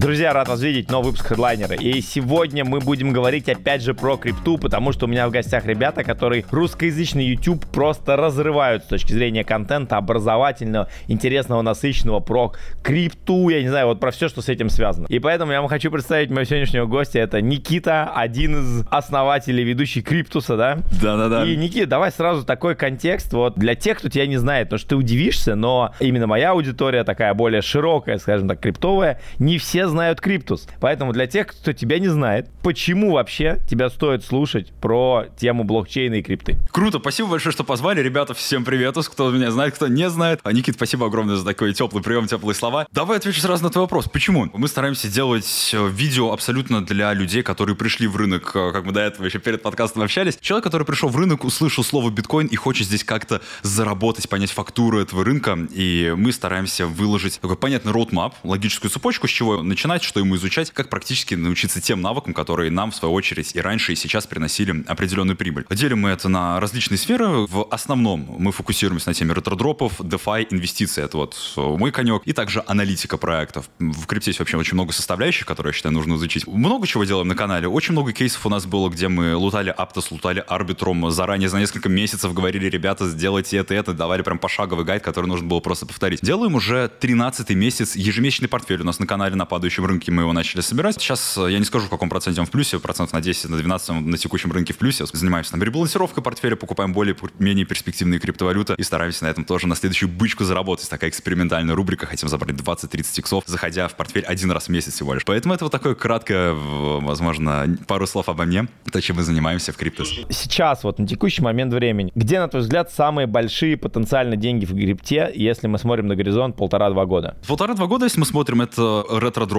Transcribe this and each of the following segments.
Друзья, рад вас видеть, новый выпуск хедлайнера. И сегодня мы будем говорить опять же про крипту, потому что у меня в гостях ребята, которые русскоязычный YouTube просто разрывают с точки зрения контента образовательного, интересного, насыщенного про крипту, я не знаю, вот про все, что с этим связано. И поэтому я вам хочу представить моего сегодняшнего гостя. Это Никита, один из основателей, ведущий Криптуса, да? Да-да-да. И, Никита, давай сразу такой контекст вот для тех, кто тебя не знает, потому что ты удивишься, но именно моя аудитория такая более широкая, скажем так, криптовая, не все знают Криптус. Поэтому для тех, кто тебя не знает, почему вообще тебя стоит слушать про тему блокчейна и крипты? Круто, спасибо большое, что позвали. Ребята, всем привет, кто меня знает, кто не знает. А, Никит, спасибо огромное за такой теплый прием, теплые слова. Давай отвечу сразу на твой вопрос. Почему? Мы стараемся делать э, видео абсолютно для людей, которые пришли в рынок, э, как мы до этого еще перед подкастом общались. Человек, который пришел в рынок, услышал слово биткоин и хочет здесь как-то заработать, понять фактуру этого рынка. И мы стараемся выложить такой понятный роудмап, логическую цепочку, с чего начинать, что ему изучать, как практически научиться тем навыкам, которые нам, в свою очередь, и раньше, и сейчас приносили определенную прибыль. Делим мы это на различные сферы. В основном мы фокусируемся на теме ретродропов, DeFi, инвестиции. Это вот мой конек. И также аналитика проектов. В крипте есть вообще очень много составляющих, которые, я считаю, нужно изучить. Много чего делаем на канале. Очень много кейсов у нас было, где мы лутали Аптос, лутали Арбитром. Заранее за несколько месяцев говорили, ребята, сделайте это, это. Давали прям пошаговый гайд, который нужно было просто повторить. Делаем уже 13 месяц ежемесячный портфель у нас на канале на падающем рынке мы его начали собирать. Сейчас э, я не скажу, в каком проценте он в плюсе, процентов на 10, на 12 на текущем рынке в плюсе. Занимаемся там ребалансировкой портфеля, покупаем более менее перспективные криптовалюты и стараемся на этом тоже на следующую бычку заработать. Такая экспериментальная рубрика, хотим забрать 20-30 иксов, заходя в портфель один раз в месяц всего лишь. Поэтому это вот такое краткое, возможно, пару слов обо мне, то, чем мы занимаемся в криптос. Сейчас, вот на текущий момент времени, где, на твой взгляд, самые большие потенциально деньги в крипте, если мы смотрим на горизонт полтора-два года? Полтора-два года, если мы смотрим, это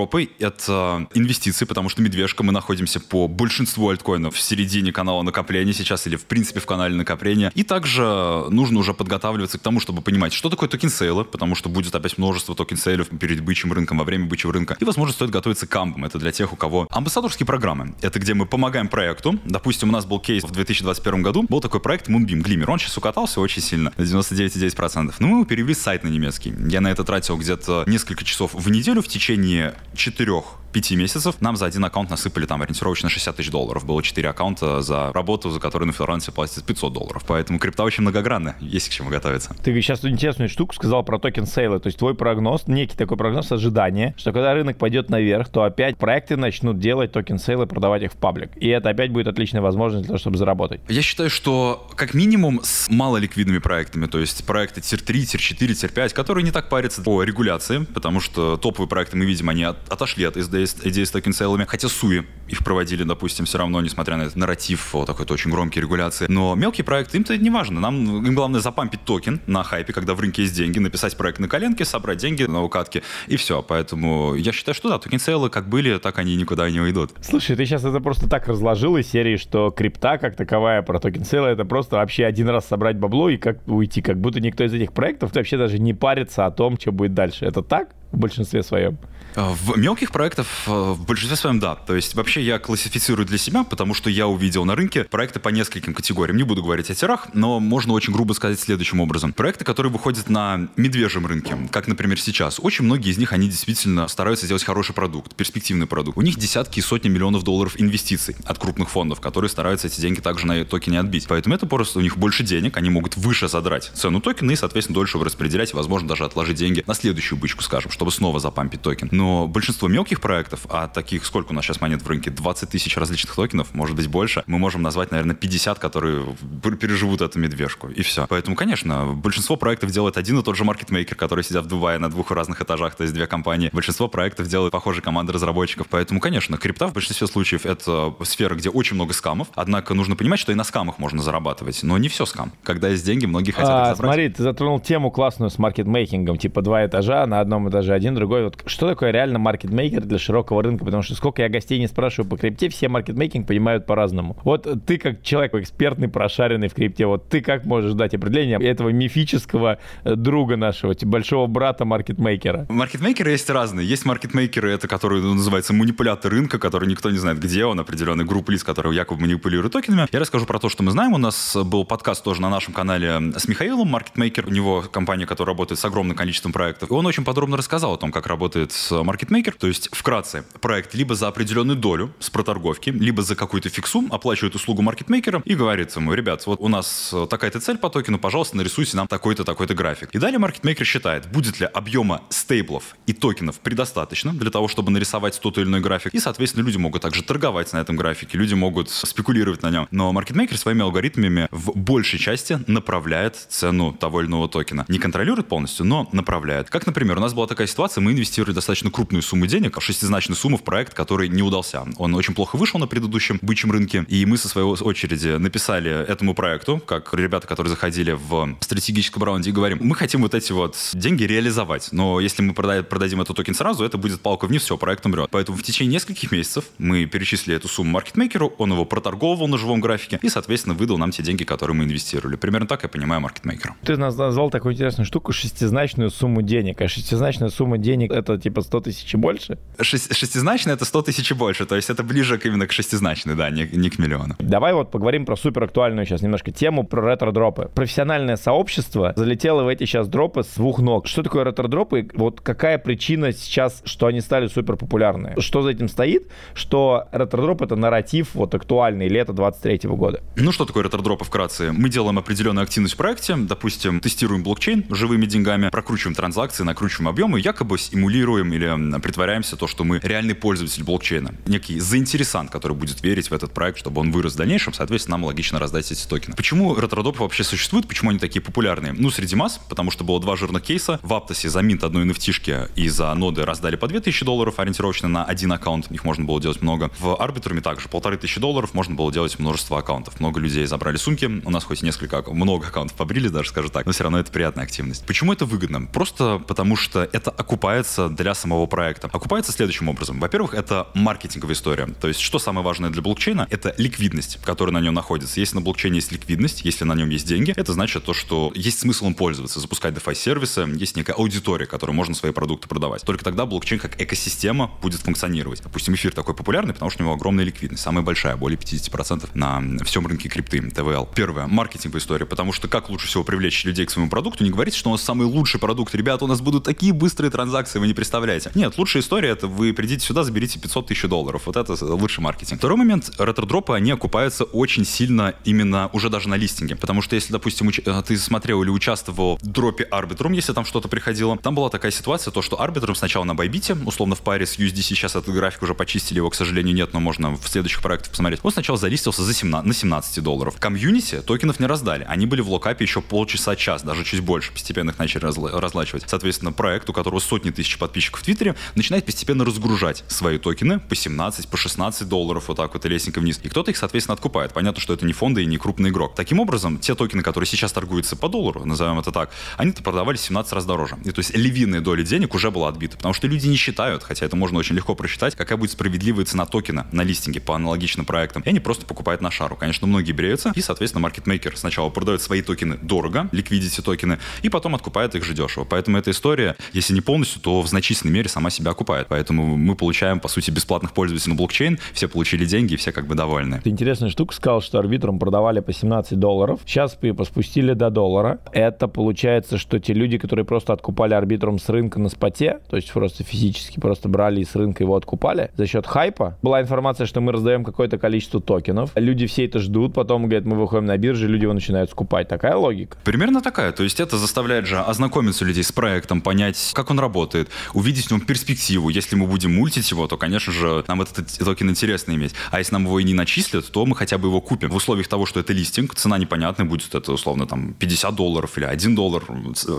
ретро-дропы, это инвестиции, потому что медвежка, мы находимся по большинству альткоинов в середине канала накопления сейчас или в принципе в канале накопления. И также нужно уже подготавливаться к тому, чтобы понимать, что такое токен сейлы, потому что будет опять множество токен сейлов перед бычьим рынком, во время бычьего рынка. И, возможно, стоит готовиться к амбам. Это для тех, у кого амбассадорские программы. Это где мы помогаем проекту. Допустим, у нас был кейс в 2021 году. Был такой проект Moonbeam Glimmer. Он сейчас укатался очень сильно, на 99,9%. Но мы его перевели с сайта на немецкий. Я на это тратил где-то несколько часов в неделю в течение четырех пяти месяцев нам за один аккаунт насыпали там ориентировочно 60 тысяч долларов. Было 4 аккаунта за работу, за которую на фрилансе платится 500 долларов. Поэтому крипта очень многогранная, есть к чему готовиться. Ты сейчас интересную штуку сказал про токен сейлы. То есть твой прогноз, некий такой прогноз ожидания, что когда рынок пойдет наверх, то опять проекты начнут делать токен сейлы, продавать их в паблик. И это опять будет отличная возможность для того, чтобы заработать. Я считаю, что как минимум с малоликвидными проектами, то есть проекты tier-3, tier-4, tier-5, которые не так парятся по регуляции, потому что топовые проекты мы видим, они от, отошли от SDA идеи с токен-сейлами, хотя Sui их проводили, допустим, все равно, несмотря на этот нарратив, вот такой-то очень громкий регуляции. Но мелкие проекты, им-то не важно. Нам им главное запампить токен на хайпе, когда в рынке есть деньги, написать проект на коленке, собрать деньги на укатке, и все. Поэтому я считаю, что да, токен-сейлы как были, так они никуда не уйдут. Слушай, ты сейчас это просто так разложил из серии, что крипта как таковая про токен-сейлы, это просто вообще один раз собрать бабло и как уйти. Как будто никто из этих проектов вообще даже не парится о том, что будет дальше. Это так? в большинстве своем? А, в мелких проектах а, в большинстве своем да. То есть вообще я классифицирую для себя, потому что я увидел на рынке проекты по нескольким категориям. Не буду говорить о тирах, но можно очень грубо сказать следующим образом. Проекты, которые выходят на медвежьем рынке, как, например, сейчас. Очень многие из них, они действительно стараются сделать хороший продукт, перспективный продукт. У них десятки и сотни миллионов долларов инвестиций от крупных фондов, которые стараются эти деньги также на токене отбить. Поэтому это просто у них больше денег, они могут выше задрать цену токена и, соответственно, дольше распределять, возможно, даже отложить деньги на следующую бычку, скажем, чтобы снова запампить токен. Но большинство мелких проектов, а таких сколько у нас сейчас монет в рынке? 20 тысяч различных токенов, может быть больше, мы можем назвать, наверное, 50, которые переживут эту медвежку. И все. Поэтому, конечно, большинство проектов делает один и тот же маркетмейкер, который сидят в Дубае на двух разных этажах, то есть две компании. Большинство проектов делают похожие команды разработчиков. Поэтому, конечно, крипта в большинстве случаев это сфера, где очень много скамов. Однако нужно понимать, что и на скамах можно зарабатывать. Но не все скам. Когда есть деньги, многие хотят а, их забрать. Смотри, ты затронул тему классную с маркетмейкингом. Типа два этажа, на одном этаже один, другой другой. Вот что такое реально маркетмейкер для широкого рынка? Потому что сколько я гостей не спрашиваю по крипте, все маркетмейкинг понимают по-разному. Вот ты как человек экспертный, прошаренный в крипте, вот ты как можешь дать определение этого мифического э, друга нашего, большого брата маркетмейкера? Маркетмейкеры есть разные. Есть маркетмейкеры, это которые ну, называются манипулятор рынка, который никто не знает, где он, определенный групп лиц, которые якобы манипулируют токенами. Я расскажу про то, что мы знаем. У нас был подкаст тоже на нашем канале с Михаилом, маркетмейкер. У него компания, которая работает с огромным количеством проектов. И он очень подробно рассказал, о том, как работает маркетмейкер. То есть, вкратце, проект либо за определенную долю с проторговки, либо за какую-то фиксу оплачивает услугу маркетмейкера и говорит ему, ребят, вот у нас такая-то цель по токену, пожалуйста, нарисуйте нам такой-то, такой-то график. И далее маркетмейкер считает, будет ли объема стейблов и токенов предостаточно для того, чтобы нарисовать тот или иной график. И, соответственно, люди могут также торговать на этом графике, люди могут спекулировать на нем. Но маркетмейкер своими алгоритмами в большей части направляет цену того или иного токена. Не контролирует полностью, но направляет. Как, например, у нас была такая ситуация, мы инвестировали достаточно крупную сумму денег, шестизначную сумму в проект, который не удался. Он очень плохо вышел на предыдущем бычьем рынке, и мы со своей очереди написали этому проекту, как ребята, которые заходили в стратегическом раунде, и говорим, мы хотим вот эти вот деньги реализовать, но если мы продадим этот токен сразу, это будет палка вниз, все, проект умрет. Поэтому в течение нескольких месяцев мы перечислили эту сумму маркетмейкеру, он его проторговывал на живом графике и, соответственно, выдал нам те деньги, которые мы инвестировали. Примерно так я понимаю маркетмейкера. Ты назвал такую интересную штуку, шестизначную сумму денег. А шестизначная сумма денег это типа 100 тысяч и больше? Шесть, шестизначная это 100 тысяч и больше. То есть это ближе к, именно к шестизначной, да, не, не к миллиону. Давай вот поговорим про супер актуальную сейчас немножко тему, про ретро-дропы. Профессиональное сообщество залетело в эти сейчас дропы с двух ног. Что такое ретро-дропы? Вот какая причина сейчас, что они стали супер популярны? Что за этим стоит? Что ретро-дроп это нарратив вот актуальный лето 23 года. Ну что такое ретро-дропы вкратце? Мы делаем определенную активность в проекте, допустим, тестируем блокчейн живыми деньгами, прокручиваем транзакции, накручиваем объемы, якобы симулируем или притворяемся то, что мы реальный пользователь блокчейна. Некий заинтересант, который будет верить в этот проект, чтобы он вырос в дальнейшем, соответственно, нам логично раздать эти токены. Почему ретродропы вообще существуют? Почему они такие популярные? Ну, среди масс, потому что было два жирных кейса. В Аптосе за минт одной nft и за ноды раздали по 2000 долларов ориентировочно на один аккаунт. Их можно было делать много. В Арбитруме также полторы тысячи долларов можно было делать множество аккаунтов. Много людей забрали сумки. У нас хоть несколько, много аккаунтов побрили, даже скажу так, но все равно это приятная активность. Почему это выгодно? Просто потому что это окупается для самого проекта. Окупается следующим образом. Во-первых, это маркетинговая история. То есть, что самое важное для блокчейна? Это ликвидность, которая на нем находится. Если на блокчейне есть ликвидность, если на нем есть деньги, это значит то, что есть смысл им пользоваться, запускать DeFi-сервисы, есть некая аудитория, которой можно свои продукты продавать. Только тогда блокчейн как экосистема будет функционировать. Допустим, эфир такой популярный, потому что у него огромная ликвидность, самая большая, более 50% на всем рынке крипты, ТВЛ. Первое, маркетинговая история, потому что как лучше всего привлечь людей к своему продукту, не говорите, что у нас самый лучший продукт, ребята, у нас будут такие быстрые транзакции, вы не представляете. Нет, лучшая история это вы придите сюда, заберите 500 тысяч долларов. Вот это лучший маркетинг. Второй момент, ретро-дропы, они окупаются очень сильно именно уже даже на листинге. Потому что если, допустим, уч- э, ты смотрел или участвовал в дропе Arbitrum, если там что-то приходило, там была такая ситуация, то, что Arbitrum сначала на Bybit е, условно в паре с USDC, сейчас этот график уже почистили, его, к сожалению, нет, но можно в следующих проектах посмотреть. Он сначала залистился за 17, на 17 долларов. Комьюнити токенов не раздали. Они были в локапе еще полчаса-час, даже чуть больше. Постепенно их начали разла- разлачивать. Соответственно, проект, у которого сотни тысяч подписчиков в Твиттере, начинает постепенно разгружать свои токены по 17, по 16 долларов, вот так вот, и лесенка вниз. И кто-то их, соответственно, откупает. Понятно, что это не фонды и не крупный игрок. Таким образом, те токены, которые сейчас торгуются по доллару, назовем это так, они-то продавались 17 раз дороже. И то есть львиная доля денег уже была отбита, потому что люди не считают, хотя это можно очень легко просчитать, какая будет справедливая цена токена на листинге по аналогичным проектам. И они просто покупают на шару. Конечно, многие бреются, и, соответственно, маркетмейкер сначала продает свои токены дорого, ликвидити токены, и потом откупает их же дешево. Поэтому эта история, если не полностью, то в значительной мере сама себя окупает. Поэтому мы получаем, по сути, бесплатных пользователей на блокчейн, все получили деньги, и все как бы довольны. Ты интересная штука сказал, что арбитрам продавали по 17 долларов, сейчас спустили до доллара. Это получается, что те люди, которые просто откупали арбитром с рынка на споте, то есть просто физически просто брали и с рынка его откупали за счет хайпа. Была информация, что мы раздаем какое-то количество токенов. Люди все это ждут, потом говорят, мы выходим на бирже, люди его начинают скупать. Такая логика? Примерно такая. То есть это заставляет же ознакомиться людей с проектом, понять, как он работает, увидеть нем перспективу. Если мы будем мультить его, то, конечно же, нам этот токен интересно иметь. А если нам его и не начислят, то мы хотя бы его купим. В условиях того, что это листинг, цена непонятная, будет это условно там 50 долларов или 1 доллар.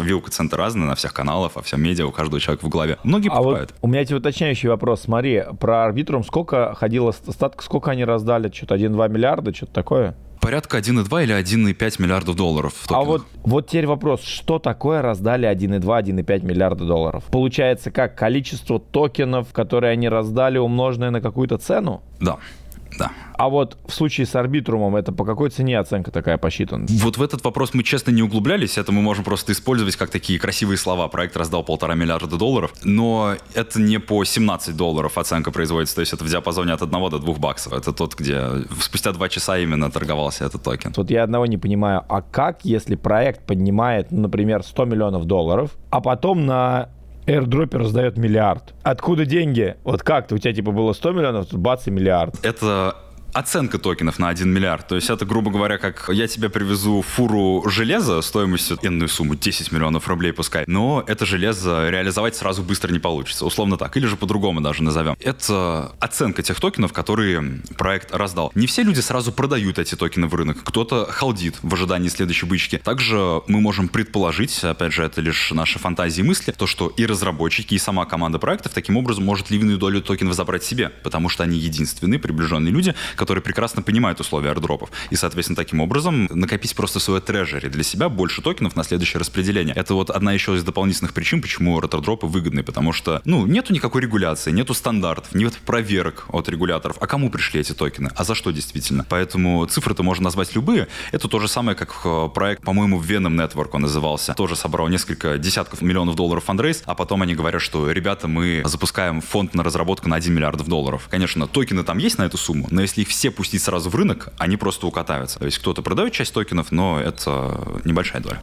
Вилка цента разная на всех каналах, во всем медиа, у каждого человека в голове. Многие а покупают. Вот у меня есть уточняющий вопрос. Смотри, про арбитрум сколько ходило статка, сколько они раздали? Что-то 1-2 миллиарда, что-то такое? Порядка 1,2 или 1,5 миллиардов долларов. А вот, вот теперь вопрос, что такое раздали 1,2, 1,5 миллиарда долларов? Получается, как количество токенов, которые они раздали, умноженное на какую-то цену? Да. Да. А вот в случае с арбитрумом это по какой цене оценка такая посчитана? Вот в этот вопрос мы, честно, не углублялись. Это мы можем просто использовать как такие красивые слова. Проект раздал полтора миллиарда долларов. Но это не по 17 долларов оценка производится. То есть это в диапазоне от 1 до 2 баксов. Это тот, где спустя 2 часа именно торговался этот токен. Вот я одного не понимаю. А как, если проект поднимает, например, 100 миллионов долларов, а потом на Airdropper раздает миллиард. Откуда деньги? Вот как-то у тебя типа было 100 миллионов, тут бац и миллиард. Это оценка токенов на 1 миллиард. То есть это, грубо говоря, как я тебе привезу фуру железа стоимостью энную сумму, 10 миллионов рублей пускай, но это железо реализовать сразу быстро не получится. Условно так. Или же по-другому даже назовем. Это оценка тех токенов, которые проект раздал. Не все люди сразу продают эти токены в рынок. Кто-то халдит в ожидании следующей бычки. Также мы можем предположить, опять же, это лишь наши фантазии и мысли, то, что и разработчики, и сама команда проектов таким образом может львиную долю токенов забрать себе, потому что они единственные приближенные люди, которые прекрасно понимают условия аирдропов. И, соответственно, таким образом накопить просто свое трежери для себя больше токенов на следующее распределение. Это вот одна еще из дополнительных причин, почему ретро-дропы выгодны, потому что, ну, нету никакой регуляции, нету стандартов, нет проверок от регуляторов. А кому пришли эти токены? А за что действительно? Поэтому цифры-то можно назвать любые. Это то же самое, как э, проект, по-моему, Venom Network он назывался. Тоже собрал несколько десятков миллионов долларов фандрейс, а потом они говорят, что, ребята, мы запускаем фонд на разработку на 1 миллиард долларов. Конечно, токены там есть на эту сумму, но если их все пустить сразу в рынок, они просто укатаются. То есть кто-то продает часть токенов, но это небольшая доля.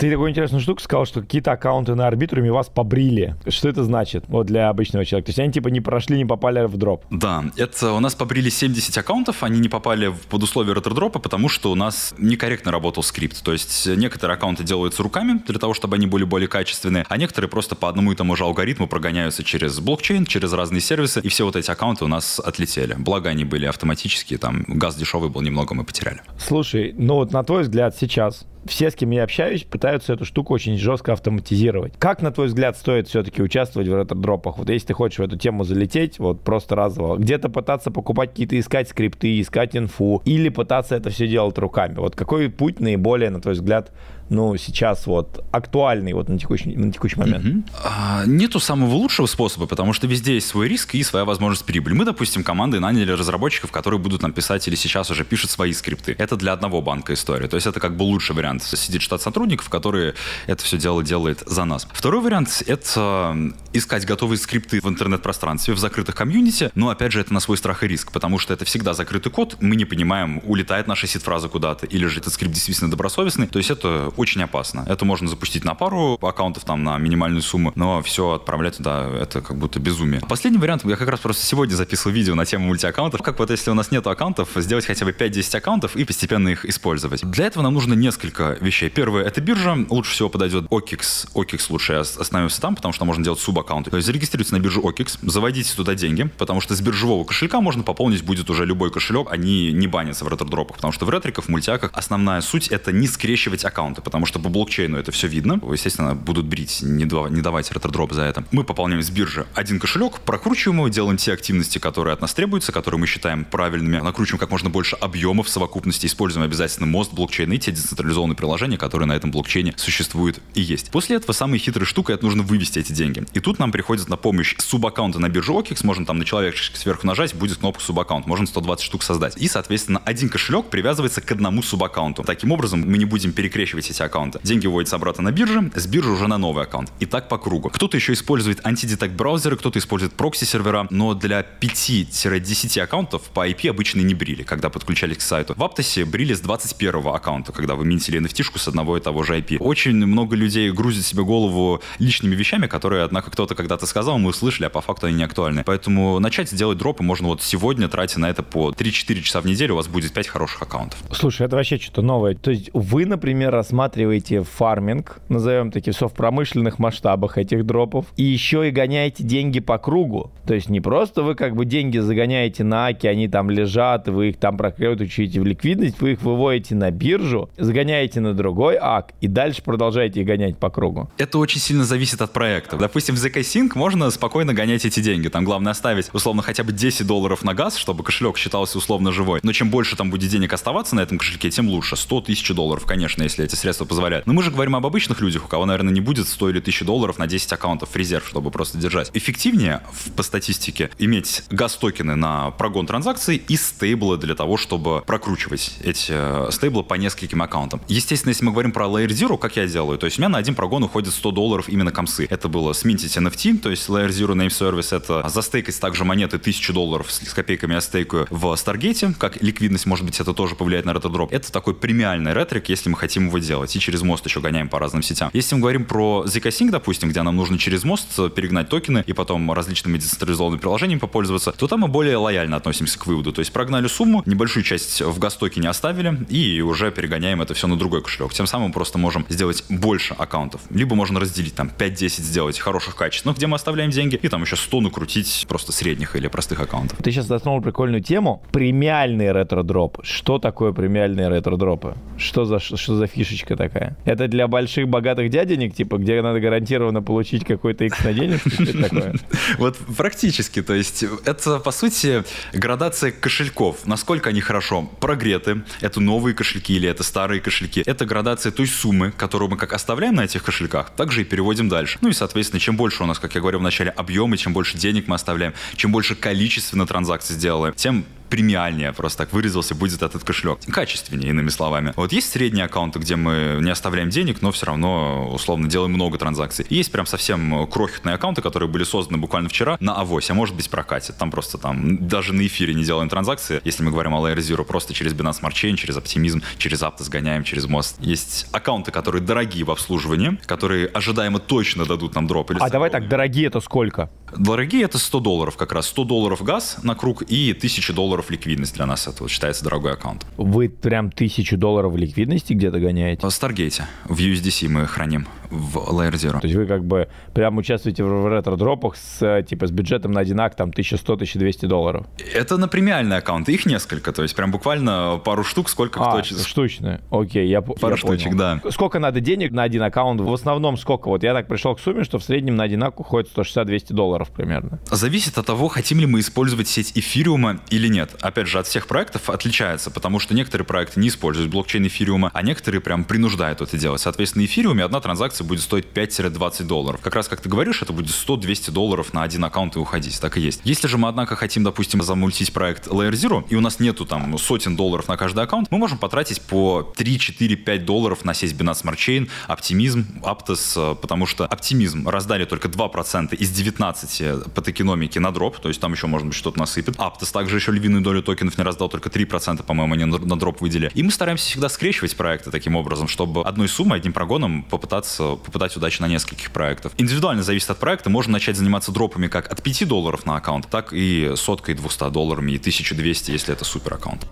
Ты такую интересную штуку сказал, что какие-то аккаунты на арбитруме вас побрили. Что это значит вот для обычного человека? То есть они типа не прошли, не попали в дроп? Да, это у нас побрили 70 аккаунтов, они не попали под условия ретро-дропа, потому что у нас некорректно работал скрипт. То есть некоторые аккаунты делаются руками для того, чтобы они были более качественные, а некоторые просто по одному и тому же алгоритму прогоняются через блокчейн, через разные сервисы, и все вот эти аккаунты у нас отлетели. Благо они были автоматические, там газ дешевый был немного, мы потеряли. Слушай, ну вот на твой взгляд сейчас все, с кем я общаюсь, пытаются эту штуку очень жестко автоматизировать. Как, на твой взгляд, стоит все-таки участвовать в ретро-дропах? Вот если ты хочешь в эту тему залететь, вот просто разово, где-то пытаться покупать какие-то, искать скрипты, искать инфу, или пытаться это все делать руками. Вот какой путь наиболее, на твой взгляд, ну, сейчас вот актуальный вот на текущий, на текущий момент? Mm-hmm. А, нету самого лучшего способа, потому что везде есть свой риск и своя возможность прибыли. Мы, допустим, команды наняли разработчиков, которые будут нам писать или сейчас уже пишут свои скрипты. Это для одного банка история. То есть это как бы лучший вариант. Сидит штат сотрудников, которые это все дело делает за нас. Второй вариант — это искать готовые скрипты в интернет-пространстве, в закрытых комьюнити, но, опять же, это на свой страх и риск, потому что это всегда закрытый код, мы не понимаем, улетает наша сид-фраза куда-то, или же этот скрипт действительно добросовестный. То есть это очень опасно. Это можно запустить на пару аккаунтов, там, на минимальную сумму, но все отправлять туда, это как будто безумие. Последний вариант, я как раз просто сегодня записывал видео на тему мультиаккаунтов. Как вот если у нас нет аккаунтов, сделать хотя бы 5-10 аккаунтов и постепенно их использовать. Для этого нам нужно несколько вещей. Первое — это биржа. Лучше всего подойдет OKX. OKX лучше остановимся там, потому что можно делать субаккаунты. То есть зарегистрируйтесь на биржу OKX, заводите туда деньги, потому что с биржевого кошелька можно пополнить будет уже любой кошелек, они не банятся в ретро-дропах, потому что в ретриках, в мультиаках основная суть — это не скрещивать аккаунты, потому что по блокчейну это все видно. Естественно, будут брить, не, не давать ретро-дроп за это. Мы пополняем с биржи один кошелек, прокручиваем его, делаем те активности, которые от нас требуются, которые мы считаем правильными, накручиваем как можно больше объемов в совокупности, используем обязательно мост блокчейна и те децентрализованные приложения, которые на этом блокчейне существуют и есть. После этого самая хитрая штука — это нужно вывести эти деньги. И тут нам приходит на помощь субаккаунта на бирже OKX, можно там на человечек сверху нажать, будет кнопка субаккаунт, можно 120 штук создать. И, соответственно, один кошелек привязывается к одному субаккаунту. Таким образом, мы не будем перекрещивать эти аккаунты. Деньги выводятся обратно на бирже, с биржи уже на новый аккаунт. И так по кругу. Кто-то еще использует антидетект браузеры, кто-то использует прокси-сервера, но для 5-10 аккаунтов по IP обычно не брили, когда подключались к сайту. В Аптосе брили с 21 аккаунта, когда вы минтили nft с одного и того же IP. Очень много людей грузят себе голову личными вещами, которые, однако, кто-то когда-то сказал, мы услышали, а по факту они не актуальны. Поэтому начать делать дропы можно вот сегодня, тратя на это по 3-4 часа в неделю, у вас будет 5 хороших аккаунтов. Слушай, это вообще что-то новое. То есть вы, например, рассматриваете фарминг, назовем таки, в промышленных масштабах этих дропов, и еще и гоняете деньги по кругу. То есть не просто вы как бы деньги загоняете на Аки, они там лежат, вы их там прокручиваете в ликвидность, вы их выводите на биржу, загоняете на другой АК и дальше продолжаете их гонять по кругу. Это очень сильно зависит от проекта. Допустим, в ZK Sync можно спокойно гонять эти деньги. Там главное оставить, условно, хотя бы 10 долларов на газ, чтобы кошелек считался условно живой. Но чем больше там будет денег оставаться на этом кошельке, тем лучше. 100 тысяч долларов, конечно, если эти средства позволяют. Но мы же говорим об обычных людях, у кого, наверное, не будет 100 или 1000 долларов на 10 аккаунтов в резерв, чтобы просто держать. Эффективнее по статистике иметь газ-токены на прогон транзакций и стейблы для того, чтобы прокручивать эти э, стейблы по нескольким аккаунтам. естественно, если мы говорим про Layer Zero, как я делаю, то есть у меня на один прогон уходит 100 долларов именно комсы. Это было сминтить NFT, то есть Layer Zero Name Service, это застейкать также монеты 1000 долларов с копейками я стейкаю в Stargate, как ликвидность, может быть, это тоже повлияет на ретро-дроп. Это такой премиальный ретрик, если мы хотим его делать, и через мост еще гоняем по разным сетям. Если мы говорим про ZK допустим, где нам нужно через мост перегнать токены и потом различными децентрализованными приложениями попользоваться, то там мы более лояльно относимся к выводу. То есть прогнали сумму, небольшую часть в газ-токене оставили и уже перегоняем это все на другой кошелек. Тем самым просто можем сделать больше аккаунтов. Либо можно разделить там 5-10 сделать хороших качественных, где мы оставляем деньги, и там еще 100 накрутить просто средних или простых аккаунтов. Ты сейчас затронул прикольную тему. Премиальный ретро-дроп. Что такое премиальные ретро-дропы? Что за, что за фишечка такая? Это для больших богатых дяденек, типа, где надо гарантированно получить какой-то X на денег? Вот практически. То есть это, по сути, градация кошельков. Насколько они хорошо прогреты. Это новые кошельки или это старые кошельки. Это градация той суммы, которую мы как оставляем на этих кошельках, также и переводим дальше. Ну и, соответственно, чем больше у нас, как я говорил в начале, объемы, чем больше денег мы оставляем, чем больше количественно транзакций сделаем, тем премиальнее, просто так вырезался, будет этот кошелек. Качественнее, иными словами. Вот есть средние аккаунты, где мы не оставляем денег, но все равно, условно, делаем много транзакций. И есть прям совсем крохотные аккаунты, которые были созданы буквально вчера на авось, а может быть прокатит. Там просто там даже на эфире не делаем транзакции, если мы говорим о Layer Zero, просто через Binance Smart Chain, через оптимизм, через Aptos гоняем, через мост. Есть аккаунты, которые дорогие в обслуживании, которые ожидаемо точно дадут нам дроп. Или а давай так, дорогие это сколько? Дорогие это 100 долларов как раз. 100 долларов газ на круг и 1000 долларов ликвидность для нас. Это вот считается дорогой аккаунт. Вы прям 1000 долларов ликвидности где-то гоняете? В Stargate. В USDC мы храним в Layer Zero. То есть вы как бы прям участвуете в ретро-дропах с, типа, с бюджетом на один акт там 1100-1200 долларов? Это на премиальные аккаунты. Их несколько. То есть прям буквально пару штук, сколько а, кто... штучные. Окей, я, пару я штучек, понял. да. Сколько надо денег на один аккаунт? В основном сколько? Вот я так пришел к сумме, что в среднем на один аккаунт уходит 160-200 долларов примерно. Зависит от того, хотим ли мы использовать сеть эфириума или нет. Опять же, от всех проектов отличается, потому что некоторые проекты не используют блокчейн эфириума, а некоторые прям принуждают это делать. Соответственно, эфириуме одна транзакция будет стоить 5-20 долларов. Как раз, как ты говоришь, это будет 100-200 долларов на один аккаунт и уходить. Так и есть. Если же мы, однако, хотим, допустим, замультить проект Layer Zero, и у нас нету там сотен долларов на каждый аккаунт, мы можем потратить по 3, 4, 5 долларов на сеть Binance Smart Chain, Optimism, Aptos, потому что Optimism раздали только 2% из 19 по токеномике на дроп, то есть там еще, может быть, что-то насыпет. Aptos также еще львиную долю токенов не раздал, только 3%, по-моему, они на дроп выделили. И мы стараемся всегда скрещивать проекты таким образом, чтобы одной суммой, одним прогоном попытаться попытать удачу на нескольких проектах. Индивидуально зависит от проекта. Можно начать заниматься дропами как от 5 долларов на аккаунт, так и соткой 200 долларами и 1200, если это супер аккаунт.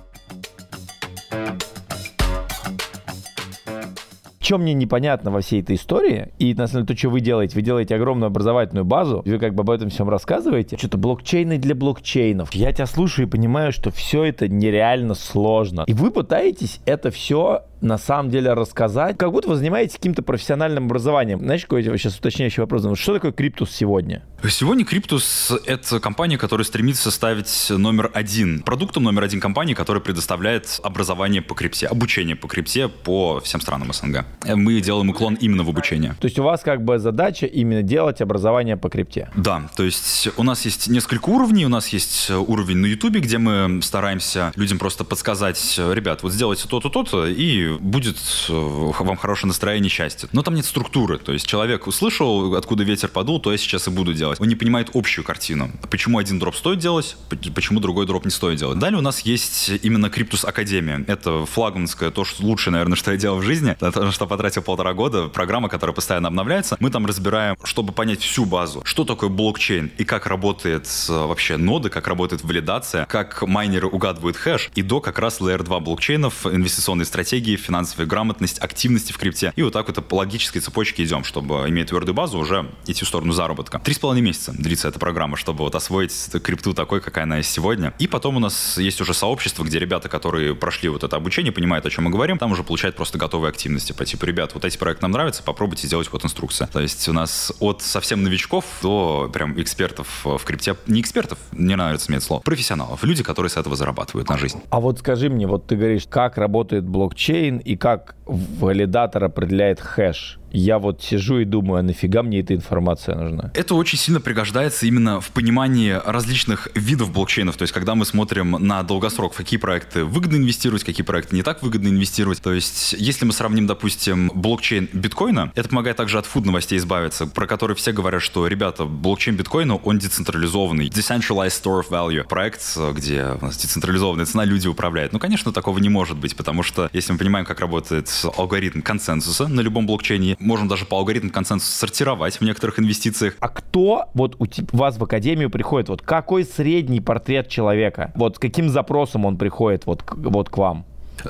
Чем мне непонятно во всей этой истории, и на самом деле то, что вы делаете, вы делаете огромную образовательную базу, вы как бы об этом всем рассказываете, что-то блокчейны для блокчейнов. Я тебя слушаю и понимаю, что все это нереально сложно. И вы пытаетесь это все на самом деле рассказать, как будто вы занимаетесь каким-то профессиональным образованием. Знаешь, какой я сейчас уточняющий вопрос? Что такое Криптус сегодня? Сегодня Криптус — это компания, которая стремится ставить номер один, продуктом номер один компании, которая предоставляет образование по крипте, обучение по крипте по всем странам СНГ. Мы делаем уклон именно в обучение. То есть у вас как бы задача именно делать образование по крипте? Да, то есть у нас есть несколько уровней. У нас есть уровень на Ютубе, где мы стараемся людям просто подсказать, ребят, вот сделайте то-то, то-то, и будет э, вам хорошее настроение, счастье. Но там нет структуры. То есть человек услышал, откуда ветер подул, то я сейчас и буду делать. Он не понимает общую картину. Почему один дроп стоит делать, почему другой дроп не стоит делать. Далее у нас есть именно Cryptus Академия. Это флагманское, то, что лучшее, наверное, что я делал в жизни. Это что потратил полтора года. Программа, которая постоянно обновляется. Мы там разбираем, чтобы понять всю базу. Что такое блокчейн и как работает э, вообще ноды, как работает валидация, как майнеры угадывают хэш. И до как раз Layer 2 блокчейнов, инвестиционные стратегии, финансовая грамотность, активности в крипте. И вот так вот по логической цепочке идем, чтобы, иметь твердую базу, уже идти в сторону заработка. Три с половиной месяца длится эта программа, чтобы вот освоить крипту такой, какая она есть сегодня. И потом у нас есть уже сообщество, где ребята, которые прошли вот это обучение, понимают, о чем мы говорим, там уже получают просто готовые активности по типу, ребят, вот эти проекты нам нравятся, попробуйте сделать вот инструкция. То есть у нас от совсем новичков до прям экспертов в крипте, не экспертов, не нравится мне это слово, профессионалов, люди, которые с этого зарабатывают на жизнь. А вот скажи мне, вот ты говоришь, как работает блокчейн, и как валидатор определяет хэш я вот сижу и думаю, а нафига мне эта информация нужна? Это очень сильно пригождается именно в понимании различных видов блокчейнов. То есть, когда мы смотрим на долгосрок, в какие проекты выгодно инвестировать, какие проекты не так выгодно инвестировать. То есть, если мы сравним, допустим, блокчейн биткоина, это помогает также от фуд-новостей избавиться, про которые все говорят, что, ребята, блокчейн биткоина, он децентрализованный. Decentralized Store of Value. Проект, где у нас децентрализованная цена, люди управляют. Ну, конечно, такого не может быть, потому что, если мы понимаем, как работает алгоритм консенсуса на любом блокчейне, можем даже по алгоритму консенсуса сортировать в некоторых инвестициях. А кто вот у вас в академию приходит? Вот какой средний портрет человека? Вот с каким запросом он приходит вот, вот к вам?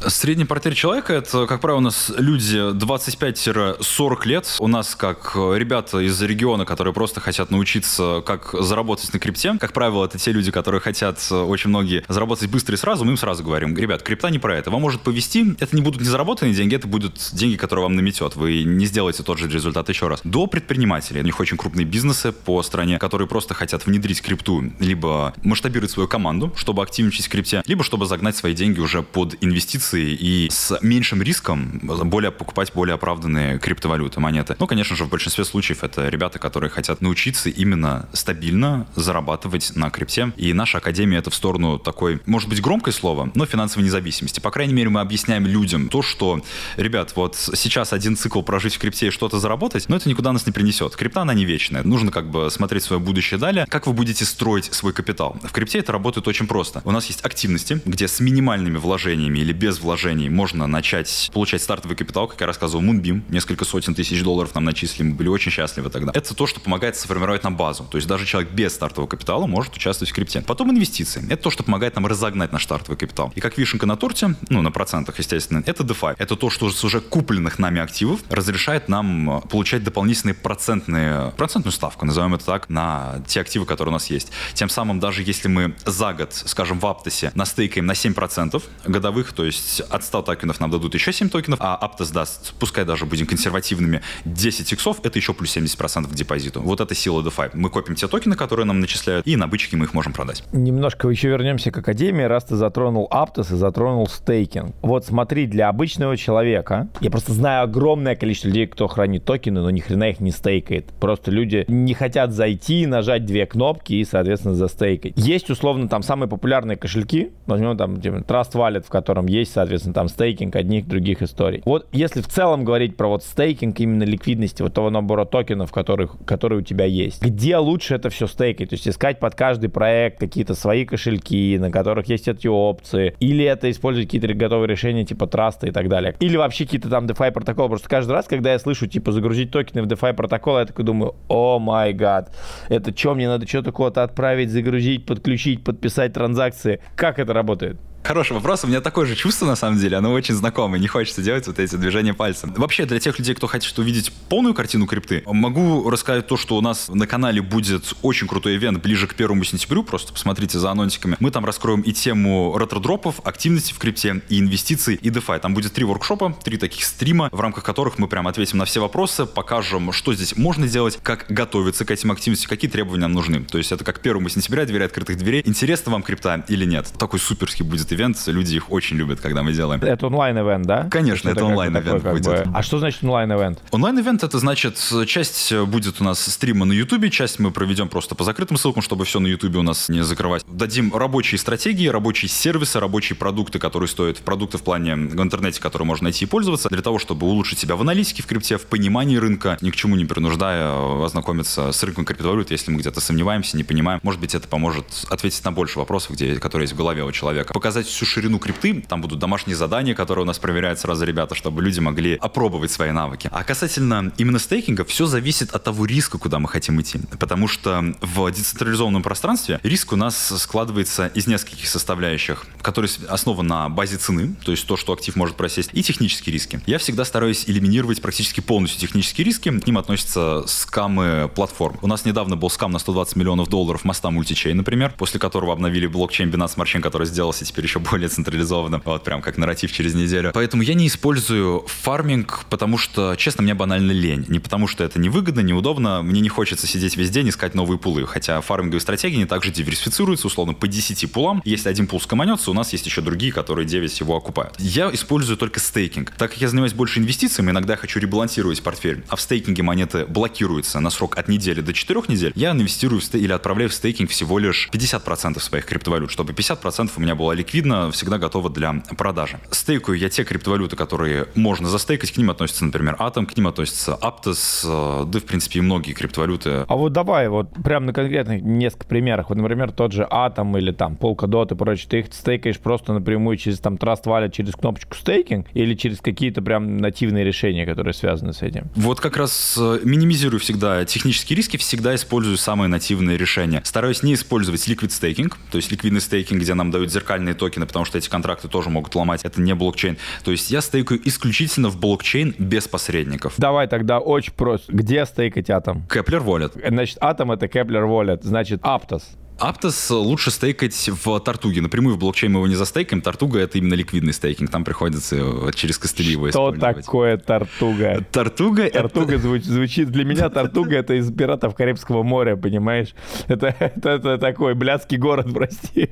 Средний портрет человека — это, как правило, у нас люди 25-40 лет. У нас как ребята из региона, которые просто хотят научиться, как заработать на крипте. Как правило, это те люди, которые хотят очень многие заработать быстро и сразу. Мы им сразу говорим, ребят, крипта не про это. Вам может повести. Это не будут не заработанные деньги, это будут деньги, которые вам наметет. Вы не сделаете тот же результат еще раз. До предпринимателей. У них очень крупные бизнесы по стране, которые просто хотят внедрить крипту, либо масштабировать свою команду, чтобы активничать в крипте, либо чтобы загнать свои деньги уже под инвестиции инвестиции и с меньшим риском более покупать более оправданные криптовалюты, монеты. Ну, конечно же, в большинстве случаев это ребята, которые хотят научиться именно стабильно зарабатывать на крипте. И наша академия это в сторону такой, может быть, громкое слово, но финансовой независимости. По крайней мере, мы объясняем людям то, что, ребят, вот сейчас один цикл прожить в крипте и что-то заработать, но это никуда нас не принесет. Крипта, она не вечная. Нужно как бы смотреть свое будущее далее. Как вы будете строить свой капитал? В крипте это работает очень просто. У нас есть активности, где с минимальными вложениями или без без вложений можно начать получать стартовый капитал, как я рассказывал, Moonbeam, несколько сотен тысяч долларов нам начислили, мы были очень счастливы тогда. Это то, что помогает сформировать нам базу. То есть даже человек без стартового капитала может участвовать в крипте. Потом инвестиции. Это то, что помогает нам разогнать наш стартовый капитал. И как вишенка на торте, ну, на процентах, естественно, это DeFi. Это то, что с уже купленных нами активов разрешает нам э, получать дополнительные процентные, процентную ставку, назовем это так, на те активы, которые у нас есть. Тем самым, даже если мы за год, скажем, в Аптосе настейкаем на 7% годовых, то есть есть от 100 токенов нам дадут еще 7 токенов, а Aptos даст, пускай даже будем консервативными, 10 иксов, это еще плюс 70% к депозиту. Вот это сила DeFi. Мы копим те токены, которые нам начисляют, и на бычке мы их можем продать. Немножко еще вернемся к Академии, раз ты затронул Aptos и затронул стейкинг. Вот смотри, для обычного человека, я просто знаю огромное количество людей, кто хранит токены, но ни хрена их не стейкает. Просто люди не хотят зайти, нажать две кнопки и, соответственно, застейкать. Есть, условно, там самые популярные кошельки, возьмем там типа, Trust Wallet, в котором есть есть, соответственно, там стейкинг одних других историй. Вот если в целом говорить про вот стейкинг именно ликвидности вот того набора токенов, которых, которые у тебя есть, где лучше это все стейкать? То есть искать под каждый проект какие-то свои кошельки, на которых есть эти опции, или это использовать какие-то готовые решения типа траста и так далее. Или вообще какие-то там DeFi протоколы. Просто каждый раз, когда я слышу типа загрузить токены в DeFi протокол, я такой думаю, о май гад, это что, мне надо что-то куда-то отправить, загрузить, подключить, подписать транзакции? Как это работает? Хороший вопрос. У меня такое же чувство, на самом деле. Оно очень знакомое. Не хочется делать вот эти движения пальцем. Вообще, для тех людей, кто хочет увидеть полную картину крипты, могу рассказать то, что у нас на канале будет очень крутой ивент ближе к первому сентябрю. Просто посмотрите за анонсиками. Мы там раскроем и тему ретро-дропов, активности в крипте, и инвестиций, и DeFi. Там будет три воркшопа, три таких стрима, в рамках которых мы прям ответим на все вопросы, покажем, что здесь можно делать, как готовиться к этим активностям, какие требования нам нужны. То есть это как первому сентября, двери открытых дверей. Интересно вам крипта или нет? Такой суперский будет ивент ивент, люди их очень любят, когда мы делаем. Это онлайн-ивент, да? Конечно, это, это онлайн-ивент будет. Бы... А что значит онлайн-ивент? Онлайн-ивент это значит, часть будет у нас стрима на Ютубе, часть мы проведем просто по закрытым ссылкам, чтобы все на Ютубе у нас не закрывать. Дадим рабочие стратегии, рабочие сервисы, рабочие продукты, которые стоят, продукты в плане в интернете, которые можно найти и пользоваться, для того, чтобы улучшить себя в аналитике в крипте, в понимании рынка, ни к чему не принуждая ознакомиться с рынком криптовалют, если мы где-то сомневаемся, не понимаем. Может быть, это поможет ответить на больше вопросов, где, которые есть в голове у человека. Показать всю ширину крипты. Там будут домашние задания, которые у нас проверяют сразу ребята, чтобы люди могли опробовать свои навыки. А касательно именно стейкинга, все зависит от того риска, куда мы хотим идти. Потому что в децентрализованном пространстве риск у нас складывается из нескольких составляющих, которые основаны на базе цены, то есть то, что актив может просесть, и технические риски. Я всегда стараюсь элиминировать практически полностью технические риски. К ним относятся скамы платформ. У нас недавно был скам на 120 миллионов долларов моста мультичей, например, после которого обновили блокчейн Binance Smart Chain, который сделался теперь еще более централизованным, вот прям как нарратив через неделю. Поэтому я не использую фарминг, потому что, честно, мне банально лень. Не потому что это невыгодно, неудобно, мне не хочется сидеть весь день искать новые пулы, хотя фарминговые стратегии не также диверсифицируются, условно, по 10 пулам. Если один пул скоманется, у нас есть еще другие, которые 9 его окупают. Я использую только стейкинг. Так как я занимаюсь больше инвестициями, иногда я хочу ребалансировать портфель, а в стейкинге монеты блокируются на срок от недели до 4 недель, я инвестирую в стей... или отправляю в стейкинг всего лишь 50% своих криптовалют, чтобы 50% у меня была ликвидна, всегда готова для продажи. Стейкаю я те криптовалюты, которые можно застейкать, к ним относятся, например, Atom, к ним относятся Aptos, э, да, в принципе, и многие криптовалюты. А вот давай вот прям на конкретных несколько примерах. Вот, например, тот же Atom или там Polkadot и прочее, ты их стейкаешь просто напрямую через там Trust Wallet, через кнопочку стейкинг или через какие-то прям нативные решения, которые связаны с этим? Вот как раз э, минимизирую всегда технические риски, всегда использую самые нативные решения. Стараюсь не использовать liquid staking, то есть ликвидный стейкинг, где нам дают зеркальные токены, потому что эти контракты тоже могут ломать. Это не блокчейн. То есть я стейкаю исключительно в блокчейн без посредников. Давай тогда очень просто. Где стейкать атом? Kepler Wallet. Значит, атом это Kepler Wallet, значит, Aptos. Аптос лучше стейкать в Тартуге. Напрямую в блокчейн мы его не застейкаем. Тартуга — это именно ликвидный стейкинг. Там приходится через костыли его Что такое Тартуга? Тартуга — Тартуга это... звуч, звучит... Для меня Тартуга — это из пиратов Карибского моря, понимаешь? Это, это, это такой блядский город, прости.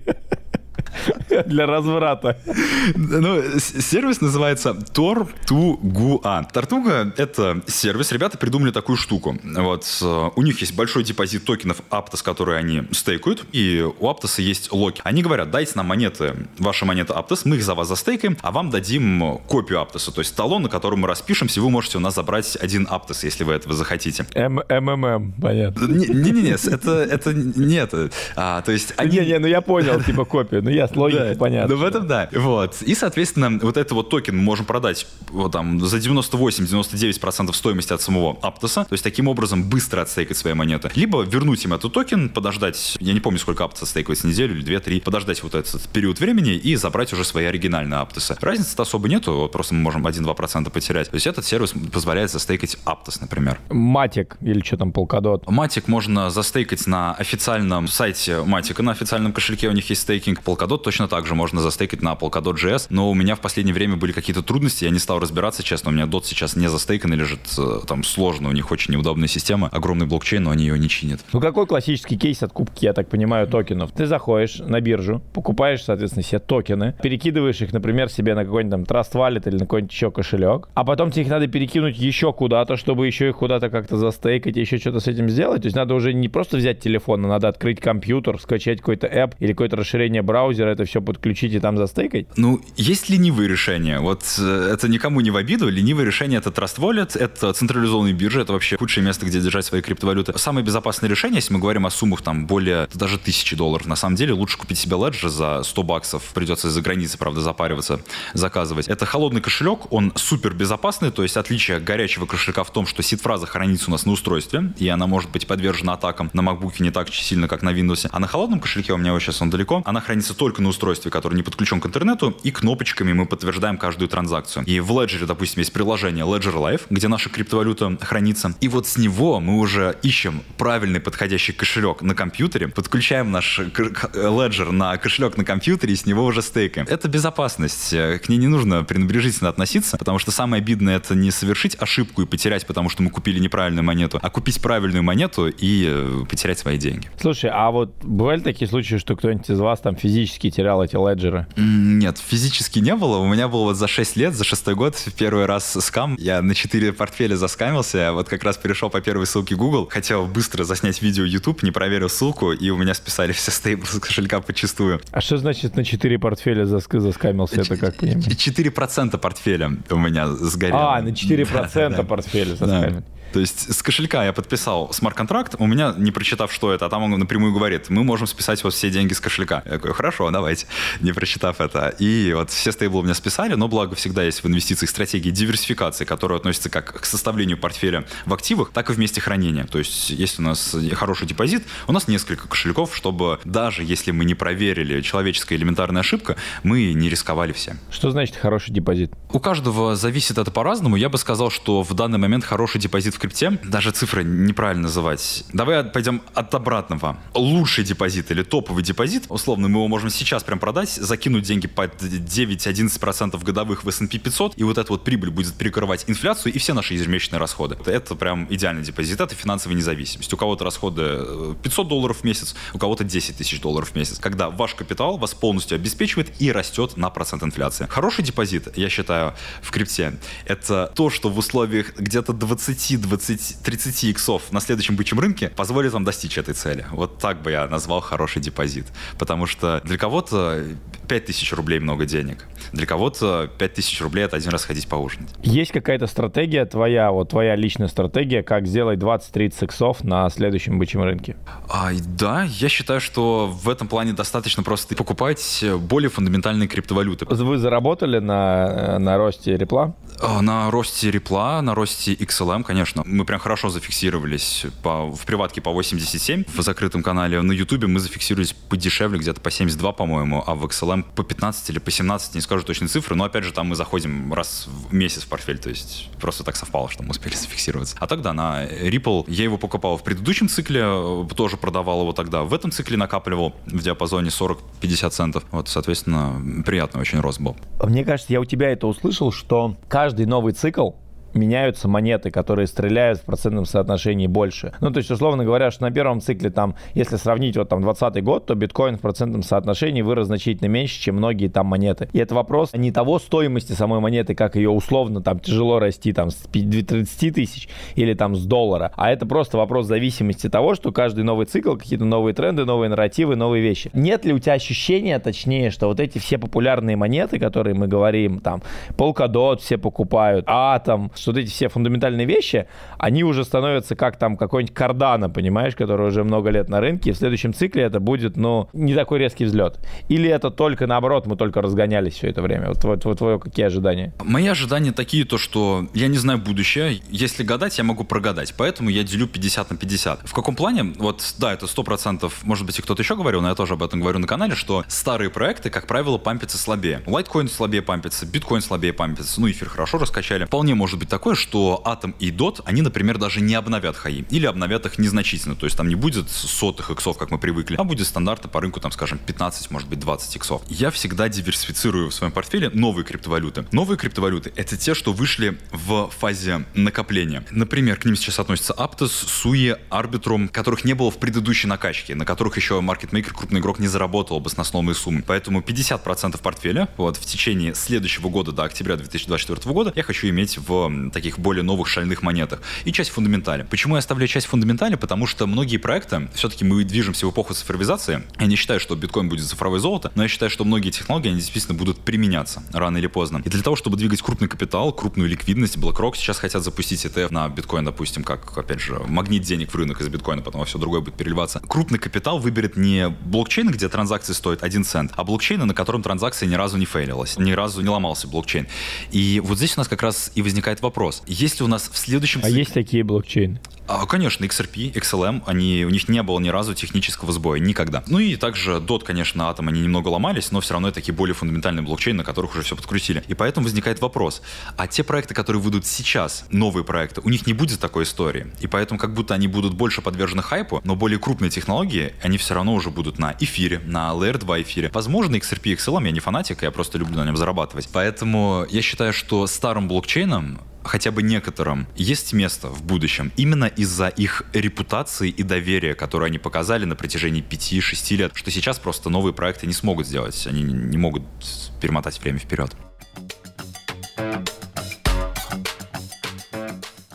Для разврата. Ну, сервис называется Тортугуа. Тортуга — это сервис. Ребята придумали такую штуку. Вот у них есть большой депозит токенов Aptos, которые они стейкают, и у Aptos есть локи. Они говорят, дайте нам монеты, ваши монеты Aptos, мы их за вас застейкаем, а вам дадим копию Aptos, то есть талон, на котором мы распишемся, и вы можете у нас забрать один Aptos, если вы этого захотите. МММ, понятно. Не-не-не, это, это не это. А, то есть они... Не-не, ну я понял, типа копию, ну я логика да, понятно. Ну в этом да. Вот. И, соответственно, вот этот вот токен мы можем продать вот там за 98-99% стоимости от самого Аптоса. То есть таким образом быстро отстейкать свои монеты. Либо вернуть им этот токен, подождать, я не помню, сколько Аптоса стейкается, неделю или две-три, подождать вот этот период времени и забрать уже свои оригинальные Аптосы. Разницы-то особо нету, вот просто мы можем 1-2% потерять. То есть этот сервис позволяет застейкать Аптос, например. Матик или что там, Polkadot? Matic можно застейкать на официальном сайте Матика, на официальном кошельке у них есть стейкинг. Polkadot точно так же можно застейкать на Polkadot.js, но у меня в последнее время были какие-то трудности, я не стал разбираться, честно, у меня DOT сейчас не застейкан лежит, э, там сложно, у них очень неудобная система, огромный блокчейн, но они ее не чинят. Ну какой классический кейс откупки, я так понимаю, токенов? Ты заходишь на биржу, покупаешь, соответственно, себе токены, перекидываешь их, например, себе на какой-нибудь там Trust Wallet или на какой-нибудь еще кошелек, а потом тебе их надо перекинуть еще куда-то, чтобы еще их куда-то как-то застейкать, еще что-то с этим сделать. То есть надо уже не просто взять телефон, а надо открыть компьютер, скачать какой-то app или какое-то расширение браузера, это все подключить и там застейкать? Ну, есть ленивые решения. Вот э, это никому не в обиду. Ленивые решения — это Trust Wallet, это централизованные биржи, это вообще худшее место, где держать свои криптовалюты. Самое безопасное решение, если мы говорим о суммах там более даже тысячи долларов, на самом деле лучше купить себе Ledger за 100 баксов. Придется из-за границы, правда, запариваться, заказывать. Это холодный кошелек, он супер безопасный, то есть отличие горячего кошелька в том, что сид-фраза хранится у нас на устройстве, и она может быть подвержена атакам на MacBook не так сильно, как на Windows. А на холодном кошельке, у меня вот сейчас он далеко, она хранится только на устройстве, которое не подключен к интернету, и кнопочками мы подтверждаем каждую транзакцию. И в Ledger, допустим, есть приложение Ledger Live, где наша криптовалюта хранится. И вот с него мы уже ищем правильный подходящий кошелек на компьютере, подключаем наш Ledger на кошелек на компьютере и с него уже стейкаем. Это безопасность. К ней не нужно пренебрежительно относиться, потому что самое обидное это не совершить ошибку и потерять, потому что мы купили неправильную монету, а купить правильную монету и э, потерять свои деньги. Слушай, а вот бывали такие случаи, что кто-нибудь из вас там физически терял эти леджеры? Нет, физически не было. У меня был вот за 6 лет, за шестой год, первый раз скам. Я на 4 портфеля заскамился. Вот как раз перешел по первой ссылке Google. Хотел быстро заснять видео YouTube, не проверил ссылку, и у меня списали все стейблы с кошелька почистую. А что значит на 4 портфеля заск заскамился? Это как понимать? 4% портфеля у меня сгорело. А, на 4% да, да, портфеля заскамил. То есть с кошелька я подписал смарт-контракт, у меня, не прочитав, что это, а там он напрямую говорит, мы можем списать вот все деньги с кошелька. Я говорю, хорошо, давайте, не прочитав это. И вот все стейблы у меня списали, но благо всегда есть в инвестициях стратегии диверсификации, которая относится как к составлению портфеля в активах, так и в месте хранения. То есть если у нас хороший депозит, у нас несколько кошельков, чтобы даже если мы не проверили человеческая элементарная ошибка, мы не рисковали всем. Что значит хороший депозит? У каждого зависит это по-разному. Я бы сказал, что в данный момент хороший депозит в крипте, даже цифры неправильно называть. Давай пойдем от обратного. Лучший депозит или топовый депозит, условно, мы его можем сейчас прям продать, закинуть деньги под 9-11% годовых в S&P 500, и вот эта вот прибыль будет перекрывать инфляцию и все наши ежемесячные расходы. Это прям идеальный депозит, это финансовая независимость. У кого-то расходы 500 э, долларов в месяц, у кого-то 10 тысяч долларов в месяц, когда ваш капитал вас полностью обеспечивает и растет на процент инфляции. Хороший депозит, я считаю, в крипте, это то, что в условиях где-то 20, 20, 30 иксов на следующем бычьем рынке позволит вам достичь этой цели. Вот так бы я назвал хороший депозит. Потому что для кого-то 5000 рублей много денег. Для кого-то 5000 рублей это один раз ходить поужинать. Есть какая-то стратегия твоя, вот твоя личная стратегия, как сделать 20-30 иксов на следующем бычьем рынке? А, да, я считаю, что в этом плане достаточно просто покупать более фундаментальные криптовалюты. Вы заработали на, на росте репла? А, на росте репла, на росте XLM, конечно. Мы прям хорошо зафиксировались по, в приватке по 87 в закрытом канале. На YouTube мы зафиксировались подешевле, где-то по 72, по-моему, а в XLM там по 15 или по 17, не скажу точные цифры, но опять же там мы заходим раз в месяц в портфель, то есть просто так совпало, что мы успели зафиксироваться. А тогда на Ripple я его покупал в предыдущем цикле, э, тоже продавал его тогда, в этом цикле накапливал в диапазоне 40-50 центов. Вот, соответственно, приятный очень рост был. Мне кажется, я у тебя это услышал, что каждый новый цикл меняются монеты, которые стреляют в процентном соотношении больше. Ну, то есть, условно говоря, что на первом цикле, там, если сравнить вот там 20 год, то биткоин в процентном соотношении вырос значительно меньше, чем многие там монеты. И это вопрос не того стоимости самой монеты, как ее условно там тяжело расти там с 30 тысяч или там с доллара, а это просто вопрос зависимости того, что каждый новый цикл, какие-то новые тренды, новые нарративы, новые вещи. Нет ли у тебя ощущения, точнее, что вот эти все популярные монеты, которые мы говорим, там, Polkadot все покупают, Атом, что вот эти все фундаментальные вещи, они уже становятся как там какой-нибудь кардана, понимаешь, который уже много лет на рынке, и в следующем цикле это будет, ну, не такой резкий взлет. Или это только наоборот, мы только разгонялись все это время? Вот, вот, вот твое какие ожидания? Мои ожидания такие, то что я не знаю будущее. Если гадать, я могу прогадать. Поэтому я делю 50 на 50. В каком плане? Вот, да, это 100%, может быть, и кто-то еще говорил, но я тоже об этом говорю на канале, что старые проекты, как правило, пампятся слабее. Лайткоин слабее пампится, биткоин слабее пампится, ну, эфир хорошо раскачали. Вполне может быть такое, что Atom и DOT, они, например, даже не обновят хаи. Или обновят их незначительно. То есть там не будет сотых иксов, как мы привыкли, а будет стандарты по рынку, там, скажем, 15, может быть, 20 иксов. Я всегда диверсифицирую в своем портфеле новые криптовалюты. Новые криптовалюты — это те, что вышли в фазе накопления. Например, к ним сейчас относятся Aptos, Sui, Arbitrum, которых не было в предыдущей накачке, на которых еще маркетмейкер, крупный игрок, не заработал баснословные суммы. Поэтому 50% портфеля вот, в течение следующего года до октября 2024 года я хочу иметь в таких более новых шальных монетах. И часть фундаментали. Почему я оставляю часть фундаментали? Потому что многие проекты, все-таки мы движемся в эпоху цифровизации. Я не считаю, что биткоин будет цифровое золото, но я считаю, что многие технологии, они действительно будут применяться рано или поздно. И для того, чтобы двигать крупный капитал, крупную ликвидность, BlackRock сейчас хотят запустить ETF на биткоин, допустим, как, опять же, магнит денег в рынок из биткоина, потом все другое будет переливаться. Крупный капитал выберет не блокчейн, где транзакции стоят 1 цент, а блокчейн, на котором транзакция ни разу не фейлилась, ни разу не ломался блокчейн. И вот здесь у нас как раз и возникает вопрос. Есть ли у нас в следующем... А есть такие блокчейны? А, конечно, XRP, XLM, они, у них не было ни разу технического сбоя, никогда. Ну и также DOT, конечно, Atom, они немного ломались, но все равно это такие более фундаментальные блокчейны, на которых уже все подкрутили. И поэтому возникает вопрос, а те проекты, которые выйдут сейчас, новые проекты, у них не будет такой истории. И поэтому как будто они будут больше подвержены хайпу, но более крупные технологии, они все равно уже будут на эфире, на Layer 2 эфире. Возможно, XRP XLM, я не фанатик, я просто люблю на нем зарабатывать. Поэтому я считаю, что старым блокчейном хотя бы некоторым, есть место в будущем именно из-за их репутации и доверия, которое они показали на протяжении 5-6 лет, что сейчас просто новые проекты не смогут сделать, они не могут перемотать время вперед.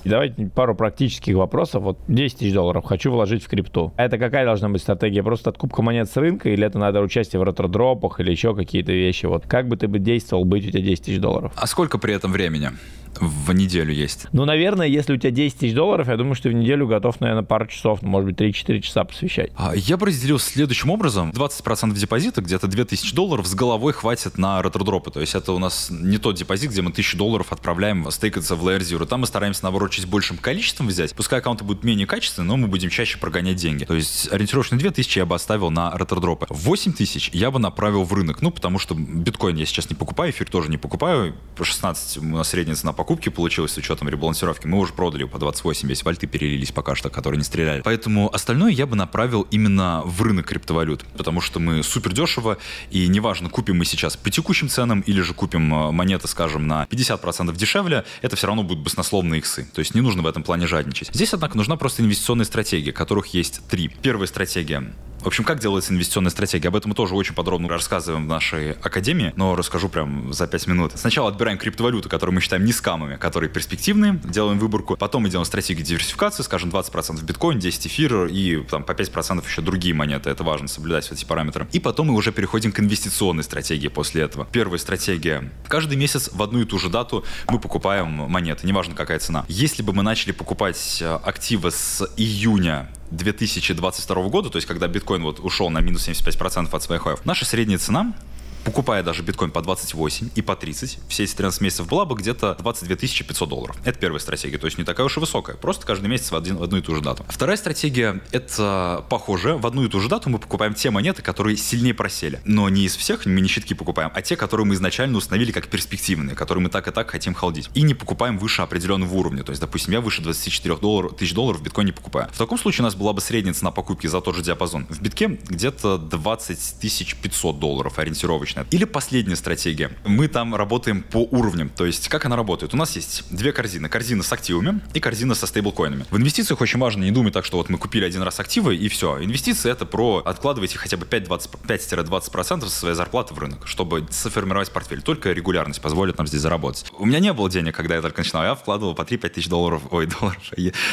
Давайте пару практических вопросов. Вот 10 тысяч долларов хочу вложить в крипту. Это какая должна быть стратегия? Просто откупка монет с рынка или это надо участие в ретродропах или еще какие-то вещи? Вот как бы ты бы действовал, быть у тебя 10 тысяч долларов? А сколько при этом времени? В неделю есть? Ну, наверное, если у тебя 10 тысяч долларов, я думаю, что ты в неделю готов, наверное, пару часов, ну, может быть, 3-4 часа посвящать. А, я бы разделил следующим образом. 20% депозита, где-то 2000 долларов с головой хватит на ретродропы. То есть это у нас не тот депозит, где мы 1000 долларов отправляем стейкаться в Layer Zero. Там мы стараемся, наоборот, чуть большим количеством взять. Пускай аккаунты будут менее качественные, но мы будем чаще прогонять деньги. То есть ориентировочно 2000 я бы оставил на ретродропы. 8000 я бы направил в рынок. Ну, потому что биткоин я сейчас не покупаю, эфир тоже не покупаю. По 16 у нас средняя цена покупки получилось с учетом ребалансировки. Мы уже продали по 28, весь вальты перелились пока что, которые не стреляли. Поэтому остальное я бы направил именно в рынок криптовалют, потому что мы супер дешево, и неважно, купим мы сейчас по текущим ценам или же купим э, монеты, скажем, на 50% дешевле, это все равно будут баснословные иксы. То есть не нужно в этом плане жадничать. Здесь, однако, нужна просто инвестиционная стратегия, которых есть три. Первая стратегия в общем, как делается инвестиционная стратегия? Об этом мы тоже очень подробно рассказываем в нашей академии, но расскажу прям за 5 минут. Сначала отбираем криптовалюты, которые мы считаем не скамами, которые перспективные, делаем выборку. Потом идем стратегию диверсификации, скажем, 20% биткоин, 10 эфир и там по 5% еще другие монеты. Это важно соблюдать эти параметры. И потом мы уже переходим к инвестиционной стратегии после этого. Первая стратегия. Каждый месяц в одну и ту же дату мы покупаем монеты, неважно какая цена. Если бы мы начали покупать э, активы с июня 2022 года, то есть когда биткоин вот ушел на минус 75% от своих хаев, наша средняя цена покупая даже биткоин по 28 и по 30, все эти 13 месяцев была бы где-то 22 500 долларов. Это первая стратегия, то есть не такая уж и высокая, просто каждый месяц в, один, в одну и ту же дату. Вторая стратегия — это похоже, в одну и ту же дату мы покупаем те монеты, которые сильнее просели. Но не из всех мы не щитки покупаем, а те, которые мы изначально установили как перспективные, которые мы так и так хотим холдить. И не покупаем выше определенного уровня, то есть, допустим, я выше 24 долларов, тысяч долларов в не покупаю. В таком случае у нас была бы средняя цена покупки за тот же диапазон. В битке где-то 20 500 долларов ориентировочно. Или последняя стратегия. Мы там работаем по уровням. То есть, как она работает? У нас есть две корзины. Корзина с активами и корзина со стейблкоинами. В инвестициях очень важно не думать так, что вот мы купили один раз активы и все. Инвестиции это про откладывайте хотя бы 5-20% со своей зарплаты в рынок, чтобы сформировать портфель. Только регулярность позволит нам здесь заработать. У меня не было денег, когда я только начинал. Я вкладывал по 3-5 тысяч долларов, ой, долларов,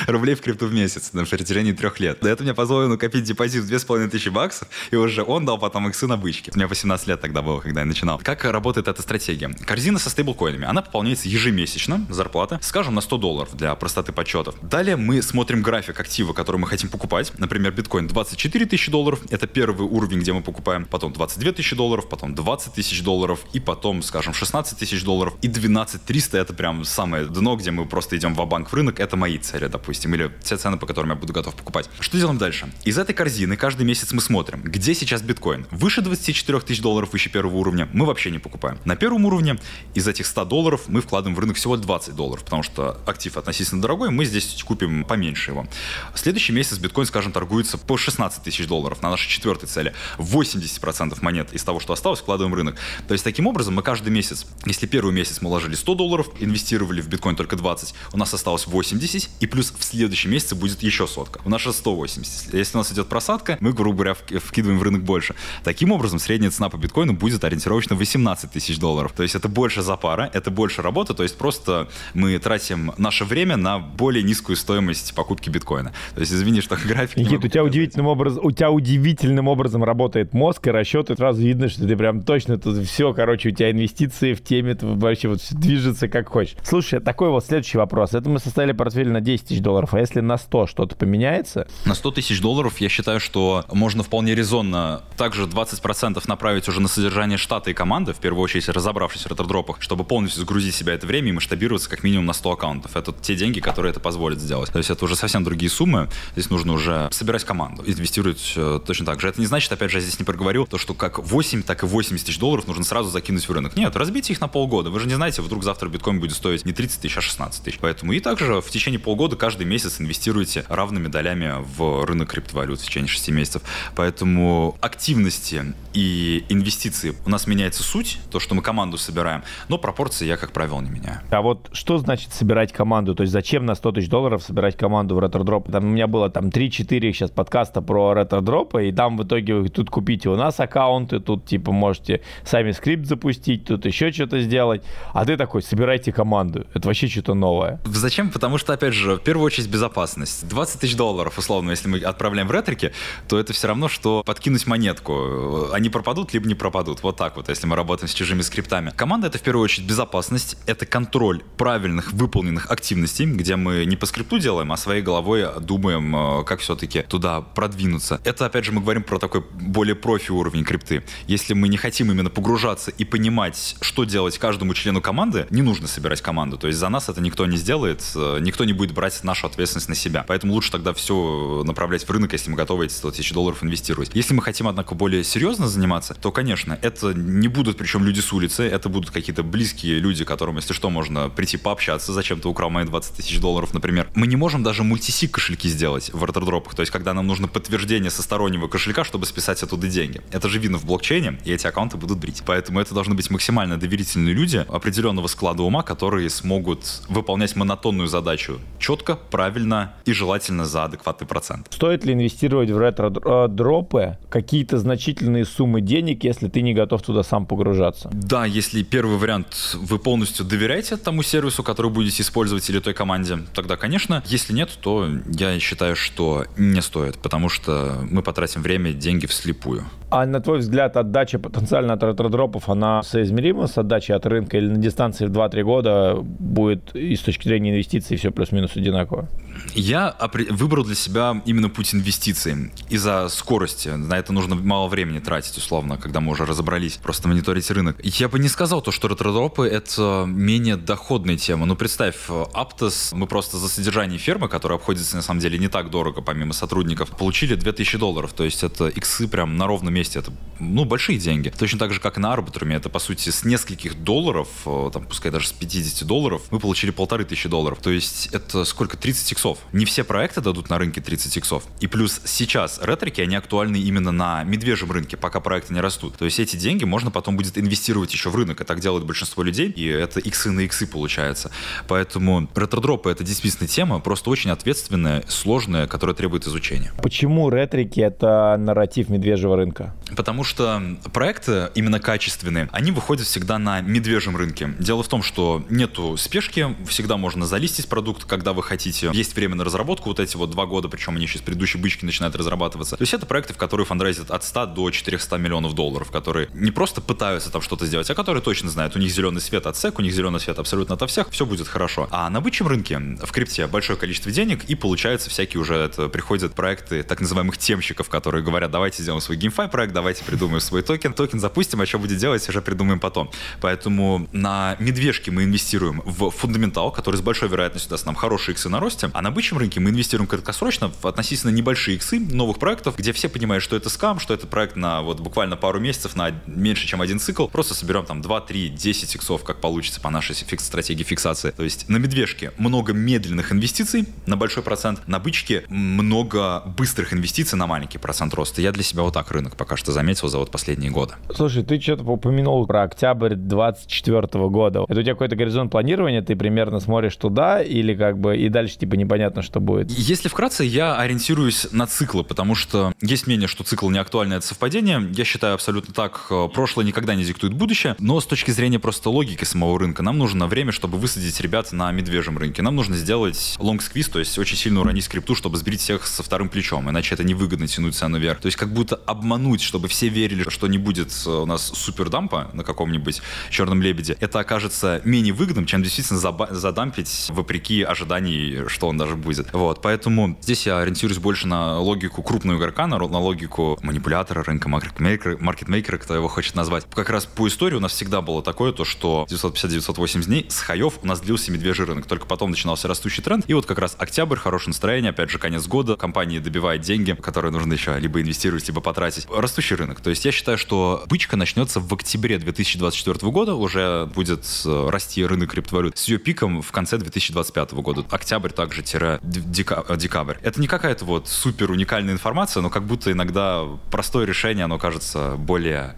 рублей в крипту в месяц на протяжении трех лет. Это мне позволило накопить депозит в 2500 баксов, и уже он дал потом иксы на бычке. У меня 18 лет тогда когда я начинал. Как работает эта стратегия? Корзина со стейблкоинами. Она пополняется ежемесячно, зарплата, скажем, на 100 долларов для простоты подсчетов. Далее мы смотрим график актива, который мы хотим покупать. Например, биткоин 24 тысячи долларов. Это первый уровень, где мы покупаем. Потом 22 тысячи долларов, потом 20 тысяч долларов. И потом, скажем, 16 тысяч долларов. И 12 300 это прям самое дно, где мы просто идем в банк в рынок. Это мои цели, допустим. Или те цены, по которым я буду готов покупать. Что делаем дальше? Из этой корзины каждый месяц мы смотрим, где сейчас биткоин. Выше 24 тысяч долларов, выше первого уровня. Мы вообще не покупаем. На первом уровне из этих 100 долларов мы вкладываем в рынок всего 20 долларов, потому что актив относительно дорогой, мы здесь купим поменьше его. Следующий месяц биткоин, скажем, торгуется по 16 тысяч долларов на нашей четвертой цели. 80% монет из того, что осталось, вкладываем в рынок. То есть таким образом мы каждый месяц, если первый месяц мы вложили 100 долларов, инвестировали в биткоин только 20, у нас осталось 80, и плюс в следующем месяце будет еще сотка. У нас же 180. Если у нас идет просадка, мы, грубо говоря, вкидываем в рынок больше. Таким образом, средняя цена по биткоину будет ориентировочно 18 тысяч долларов. То есть это больше запара, это больше работы, то есть просто мы тратим наше время на более низкую стоимость покупки биткоина. То есть извини, что график... Никит, у тебя, удивительным образом, у тебя удивительным образом работает мозг и расчеты, сразу видно, что ты прям точно тут все, короче, у тебя инвестиции в теме, вообще вот движется как хочешь. Слушай, такой вот следующий вопрос. Это мы составили портфель на 10 тысяч долларов, а если на 100 что-то поменяется? На 100 тысяч долларов я считаю, что можно вполне резонно также 20% направить уже на содержание штата и команды, в первую очередь разобравшись в ретардропах, чтобы полностью загрузить себя это время и масштабироваться как минимум на 100 аккаунтов. Это те деньги, которые это позволит сделать. То есть это уже совсем другие суммы. Здесь нужно уже собирать команду, инвестировать э, точно так же. Это не значит, опять же, я здесь не проговорил, то, что как 8, так и 80 тысяч долларов нужно сразу закинуть в рынок. Нет, разбейте их на полгода. Вы же не знаете, вдруг завтра биткоин будет стоить не 30 тысяч, а 16 тысяч. Поэтому и также в течение полгода каждый месяц инвестируйте равными долями в рынок криптовалют в течение 6 месяцев. Поэтому активности и инвестиции у нас меняется суть, то, что мы команду собираем, но пропорции я, как правило, не меняю. А вот что значит собирать команду? То есть зачем на 100 тысяч долларов собирать команду в ретро-дроп? Там у меня было там 3-4 сейчас подкаста про ретро-дропы, и там в итоге вы тут купите у нас аккаунты, тут типа можете сами скрипт запустить, тут еще что-то сделать, а ты такой, собирайте команду. Это вообще что-то новое. Зачем? Потому что, опять же, в первую очередь безопасность. 20 тысяч долларов, условно, если мы отправляем в ретрики, то это все равно, что подкинуть монетку. Они пропадут, либо не пропадут. Вот так вот, если мы работаем с чужими скриптами. Команда — это в первую очередь безопасность, это контроль правильных выполненных активностей, где мы не по скрипту делаем, а своей головой думаем, э, как все-таки туда продвинуться. Это, опять же, мы говорим про такой более профи уровень крипты. Если мы не хотим именно погружаться и понимать, что делать каждому члену команды, не нужно собирать команду. То есть за нас это никто не сделает, э, никто не будет брать нашу ответственность на себя. Поэтому лучше тогда все направлять в рынок, если мы готовы эти 100 тысяч долларов инвестировать. Если мы хотим, однако, более серьезно заниматься, то, конечно, Это не будут причем люди с улицы, это будут какие-то близкие люди, которым, если что, можно прийти пообщаться, зачем ты украл мои 20 тысяч долларов, например. Мы не можем даже мультисик кошельки сделать в аирдропах, то есть когда нам нужно подтверждение со стороннего кошелька, чтобы списать оттуда деньги. Это же видно в блокчейне, и эти аккаунты будут брить. Поэтому это должны быть максимально доверительные люди определенного склада ума, которые смогут выполнять монотонную задачу четко, правильно и желательно за адекватный процент. Стоит ли инвестировать в ретро-дропы какие-то значительные суммы денег, если ты не готов туда сам погружаться? Да, если первый вариант вы полностью доверяете тому сервису, который будете использовать или той команде, тогда, конечно. Если нет, то я считаю, что не стоит, потому что мы потратим время, деньги вслепую. А на твой взгляд, отдача потенциально от ретро-дропов, она соизмерима с отдачей от рынка или на дистанции в 2-3 года будет и с точки зрения инвестиций все плюс-минус одинаково? Я выбрал для себя именно путь инвестиций из-за скорости. На это нужно мало времени тратить, условно, когда мы уже разобрались, просто мониторить рынок. Я бы не сказал то, что ретродропы — это менее доходная тема. Ну, представь, Aptos, мы просто за содержание фермы, которая обходится, на самом деле, не так дорого, помимо сотрудников, получили 2000 долларов. То есть это иксы прям на ровном месте. Это, ну, большие деньги. Точно так же, как и на Арбитруме. Это, по сути, с нескольких долларов, э, там, пускай даже с 50 долларов, мы получили полторы тысячи долларов. То есть это сколько? 30 иксов. Не все проекты дадут на рынке 30 иксов. И плюс сейчас ретрики, они актуальны именно на медвежьем рынке, пока проекты не растут. То есть эти деньги можно потом будет инвестировать еще в рынок. И так делает большинство людей. И это иксы на иксы получается. Поэтому ретродропы это действительно тема, просто очень ответственная, сложная, которая требует изучения. Почему ретрики это нарратив медвежьего рынка? Потому что проекты именно качественные, они выходят всегда на медвежьем рынке. Дело в том, что нету спешки, всегда можно залистить продукт, когда вы хотите. Есть время на разработку, вот эти вот два года, причем они еще с предыдущей бычки начинают разрабатываться. То есть это проекты, в которые фандрайзят от 100 до 400 миллионов долларов, которые не просто пытаются там что-то сделать, а которые точно знают, у них зеленый свет от SEC, у них зеленый свет абсолютно ото всех, все будет хорошо. А на бычьем рынке в крипте большое количество денег, и получается всякие уже это приходят проекты так называемых темщиков, которые говорят, давайте сделаем свой GameFi проект, давайте придумаем свой токен, токен запустим, а что будет делать, уже придумаем потом. Поэтому на медвежке мы инвестируем в фундаментал, который с большой вероятностью даст нам хорошие иксы на росте, а на бычьем рынке мы инвестируем краткосрочно в относительно небольшие иксы новых проектов, где все понимают, что это скам, что это проект на вот буквально пару месяцев, на меньше, чем один цикл, просто соберем там 2, 3, 10 иксов, как получится по нашей фикс стратегии фиксации. То есть на медвежке много медленных инвестиций на большой процент, на бычке много быстрых инвестиций на маленький процент роста. Я для себя вот так рынок пока что заметил за вот последние годы. Слушай, ты что-то упомянул про октябрь 24 года. Это у тебя какой-то горизонт планирования, ты примерно смотришь туда или как бы и дальше типа непонятно, что будет? Если вкратце, я ориентируюсь на циклы, потому что есть мнение, что цикл не актуальный, это совпадение. Я считаю абсолютно так. Прошлое никогда не диктует будущее, но с точки зрения просто логики самого рынка, нам нужно время, чтобы высадить ребят на медвежьем рынке. Нам нужно сделать long squeeze, то есть очень сильно уронить скрипту, чтобы сбрить всех со вторым плечом, иначе это невыгодно тянуть цену вверх. То есть как будто обмануть, чтобы все верили, что не будет у нас супердампа на каком-нибудь черном лебеде. Это окажется менее выгодным, чем действительно задампить вопреки ожиданий, что он даже будет. Вот, поэтому здесь я ориентируюсь больше на логику крупного игрока, на, на логику манипулятора, рынка маркетмейкера, маркетмейкера, кто его хочет назвать. Как раз по истории у нас всегда было такое, то что 950-980 дней с хаев у нас длился медвежий рынок. Только потом начинался растущий тренд. И вот как раз октябрь, хорошее настроение, опять же, конец года, компании добивают деньги, которые нужно еще либо инвестировать, либо потратить. Растущий рынок. То есть я считаю, что бычка начнется в октябре 2024 года, уже будет э, расти рынок криптовалют с ее пиком в конце 2025 года. Октябрь также тире декабрь. Это не какая-то вот супер уникальная информация, но как будто иногда простое решение, оно кажется более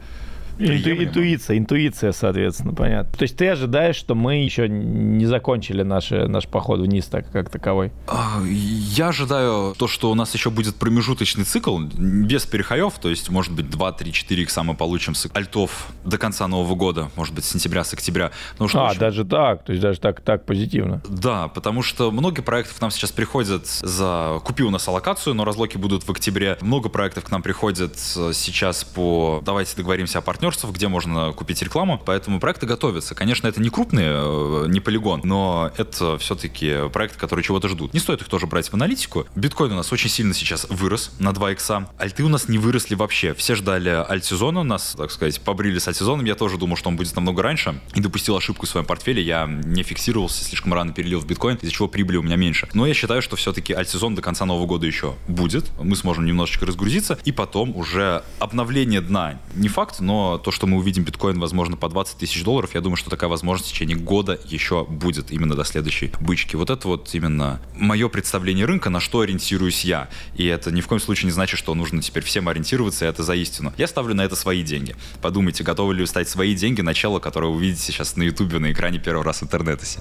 Инту, интуиция, интуиция, соответственно, понятно. То есть ты ожидаешь, что мы еще не закончили наши, наш поход вниз так, как таковой? А, я ожидаю то, что у нас еще будет промежуточный цикл, без перехаев, то есть, может быть, 2, 3, 4 икса мы получим с альтов до конца Нового года, может быть, с сентября, с октября. что а, очень... даже так, то есть даже так, так позитивно. Да, потому что много проектов к нам сейчас приходят за «купи у нас аллокацию», но разлоки будут в октябре. Много проектов к нам приходят сейчас по «давайте договоримся о партнерстве», партнерств, где можно купить рекламу, поэтому проекты готовятся. Конечно, это не крупные, э, не полигон, но это все-таки проекты, которые чего-то ждут. Не стоит их тоже брать в аналитику. Биткоин у нас очень сильно сейчас вырос на 2 икса. Альты у нас не выросли вообще. Все ждали альт-сезона, нас, так сказать, побрили с альт-сезоном. Я тоже думал, что он будет намного раньше. И допустил ошибку в своем портфеле. Я не фиксировался, слишком рано перелил в биткоин, из-за чего прибыли у меня меньше. Но я считаю, что все-таки альт-сезон до конца Нового года еще будет. Мы сможем немножечко разгрузиться. И потом уже обновление дна. Не факт, но то, что мы увидим биткоин, возможно, по 20 тысяч долларов, я думаю, что такая возможность в течение года еще будет именно до следующей бычки. Вот это вот именно мое представление рынка, на что ориентируюсь я. И это ни в коем случае не значит, что нужно теперь всем ориентироваться, и это за истину. Я ставлю на это свои деньги. Подумайте, готовы ли вы ставить свои деньги, начало, которое вы увидите сейчас на ютубе на экране первый раз в интернете.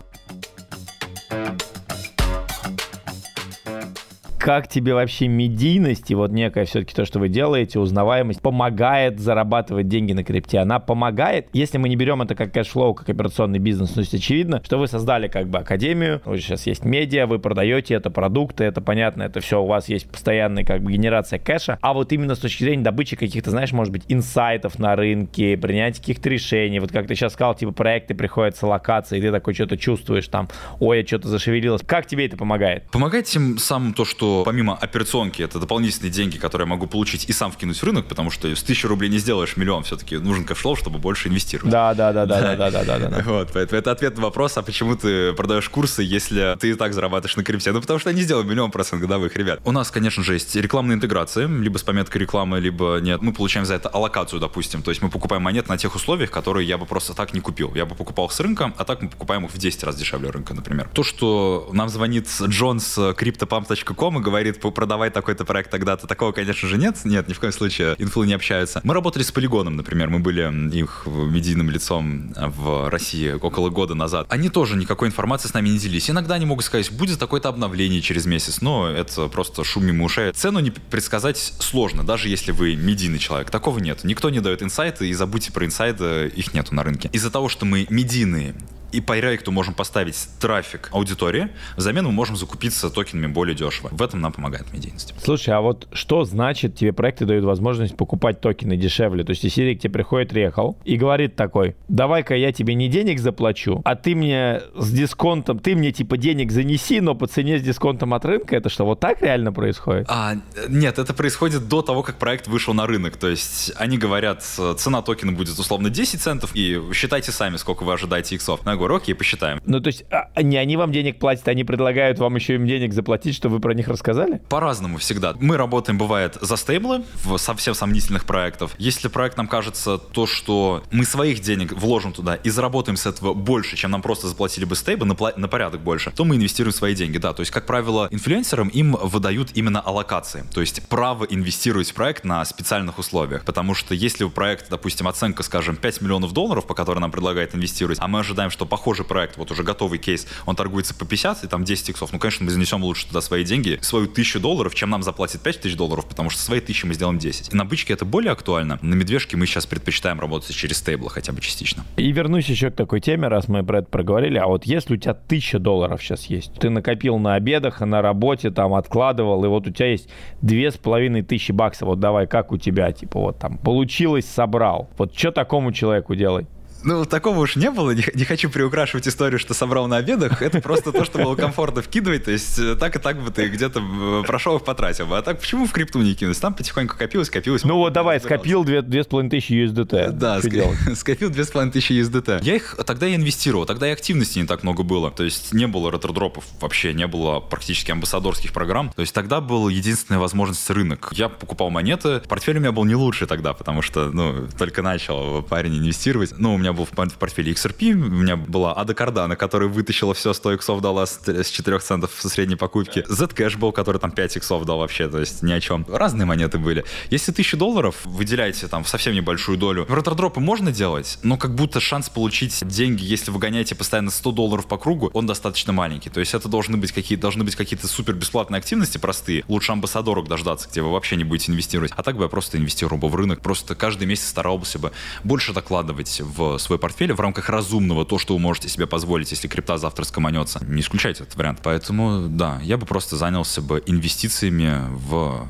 Как тебе вообще медийность и вот некая все-таки то, что вы делаете, узнаваемость, помогает зарабатывать деньги на крипте? Она помогает, если мы не берем это как cash flow, как операционный бизнес, то есть очевидно, что вы создали как бы академию, вас сейчас есть медиа, вы продаете это продукты, это понятно, это все, у вас есть постоянная как бы генерация кэша, а вот именно с точки зрения добычи каких-то, знаешь, может быть, инсайтов на рынке, принятия каких-то решений, вот как ты сейчас сказал, типа проекты приходят с аллокацией, и ты такой что-то чувствуешь там, ой, я что-то зашевелилось. Как тебе это помогает? Помогает тем самым то, что помимо операционки, это дополнительные деньги, которые я могу получить и сам вкинуть в рынок, потому что с тысячи рублей не сделаешь миллион, все-таки нужен cash flow, чтобы больше инвестировать. Да, да, да, да, да, да, да, да. Вот, поэтому это ответ на вопрос, а почему ты продаешь курсы, если ты и так зарабатываешь на крипте? Ну, потому что я не сделал миллион процентов годовых, ребят. У нас, конечно же, есть рекламные интеграции, либо с пометкой рекламы, либо нет. Мы получаем за это аллокацию, допустим. То есть мы покупаем монет на тех условиях, которые я бы просто так не купил. Я бы покупал их с рынка, а так мы покупаем их в 10 раз дешевле рынка, например. То, что нам звонит Джон с cryptopump.com и говорит, продавай такой-то проект тогда-то. Такого, конечно же, нет. Нет, ни в коем случае инфлы не общаются. Мы работали с Полигоном, например. Мы были их медийным лицом в России около года назад. Они тоже никакой информации с нами не делились. Иногда они могут сказать, будет такое-то обновление через месяц, но это просто шум мимо ушей. Цену не предсказать сложно, даже если вы медийный человек. Такого нет. Никто не дает инсайты, и забудьте про инсайды, их нету на рынке. Из-за того, что мы медийные и по проекту можем поставить трафик аудитории, взамен мы можем закупиться токенами более дешево. В этом нам помогает медийность. Слушай, а вот что значит тебе проекты дают возможность покупать токены дешевле? То есть если к тебе приходит Рехал и говорит такой, давай-ка я тебе не денег заплачу, а ты мне с дисконтом, ты мне типа денег занеси, но по цене с дисконтом от рынка, это что, вот так реально происходит? А, нет, это происходит до того, как проект вышел на рынок. То есть они говорят, цена токена будет условно 10 центов, и считайте сами, сколько вы ожидаете иксов говорю, окей, посчитаем. Ну, то есть а, не они вам денег платят, они предлагают вам еще им денег заплатить, чтобы вы про них рассказали? По-разному всегда. Мы работаем, бывает, за стейблы в совсем сомнительных проектов. Если проект нам кажется то, что мы своих денег вложим туда и заработаем с этого больше, чем нам просто заплатили бы стейблы, на, на порядок больше, то мы инвестируем свои деньги, да. То есть, как правило, инфлюенсерам им выдают именно аллокации, то есть право инвестировать в проект на специальных условиях. Потому что если у проекта, допустим, оценка, скажем, 5 миллионов долларов, по которой нам предлагают инвестировать, а мы ожидаем, что похожий проект, вот уже готовый кейс, он торгуется по 50 и там 10 иксов, ну, конечно, мы занесем лучше туда свои деньги, свою тысячу долларов, чем нам заплатит 5 тысяч долларов, потому что свои тысячи мы сделаем 10. И на бычке это более актуально. На медвежке мы сейчас предпочитаем работать через стейблы хотя бы частично. И вернусь еще к такой теме, раз мы про это проговорили. А вот если у тебя тысяча долларов сейчас есть, ты накопил на обедах, на работе, там, откладывал, и вот у тебя есть две с половиной тысячи баксов, вот давай, как у тебя, типа, вот там, получилось, собрал. Вот что такому человеку делать? Ну, такого уж не было. Не, не хочу приукрашивать историю, что собрал на обедах. Это просто то, что было комфортно вкидывать. То есть э, так и так бы ты где-то э, прошел их потратил. А так почему в крипту не кинуть? Там потихоньку копилось, копилось. Ну вот давай, скопил 2500 USDT. Да, ск... скопил 2500 USDT. Я их тогда я инвестировал, тогда и активности не так много было. То есть не было ретродропов вообще, не было практически амбассадорских программ. То есть тогда был единственная возможность рынок. Я покупал монеты. Портфель у меня был не лучший тогда, потому что, ну, только начал парень инвестировать. Ну, у меня меня был в портфеле XRP, у меня была Ада Cardano, которая вытащила все 100 иксов, дала с 4 центов со средней покупки. Zcash был, который там 5 иксов дал вообще, то есть ни о чем. Разные монеты были. Если 1000 долларов выделяете там совсем небольшую долю, ретродропы можно делать, но как будто шанс получить деньги, если вы гоняете постоянно 100 долларов по кругу, он достаточно маленький. То есть это должны быть какие-то должны быть какие-то супер бесплатные активности простые. Лучше амбассадорок дождаться, где вы вообще не будете инвестировать. А так бы я просто инвестировал бы в рынок, просто каждый месяц старался бы больше докладывать в свой портфель в рамках разумного, то, что вы можете себе позволить, если крипта завтра скоманется. Не исключайте этот вариант. Поэтому, да, я бы просто занялся бы инвестициями в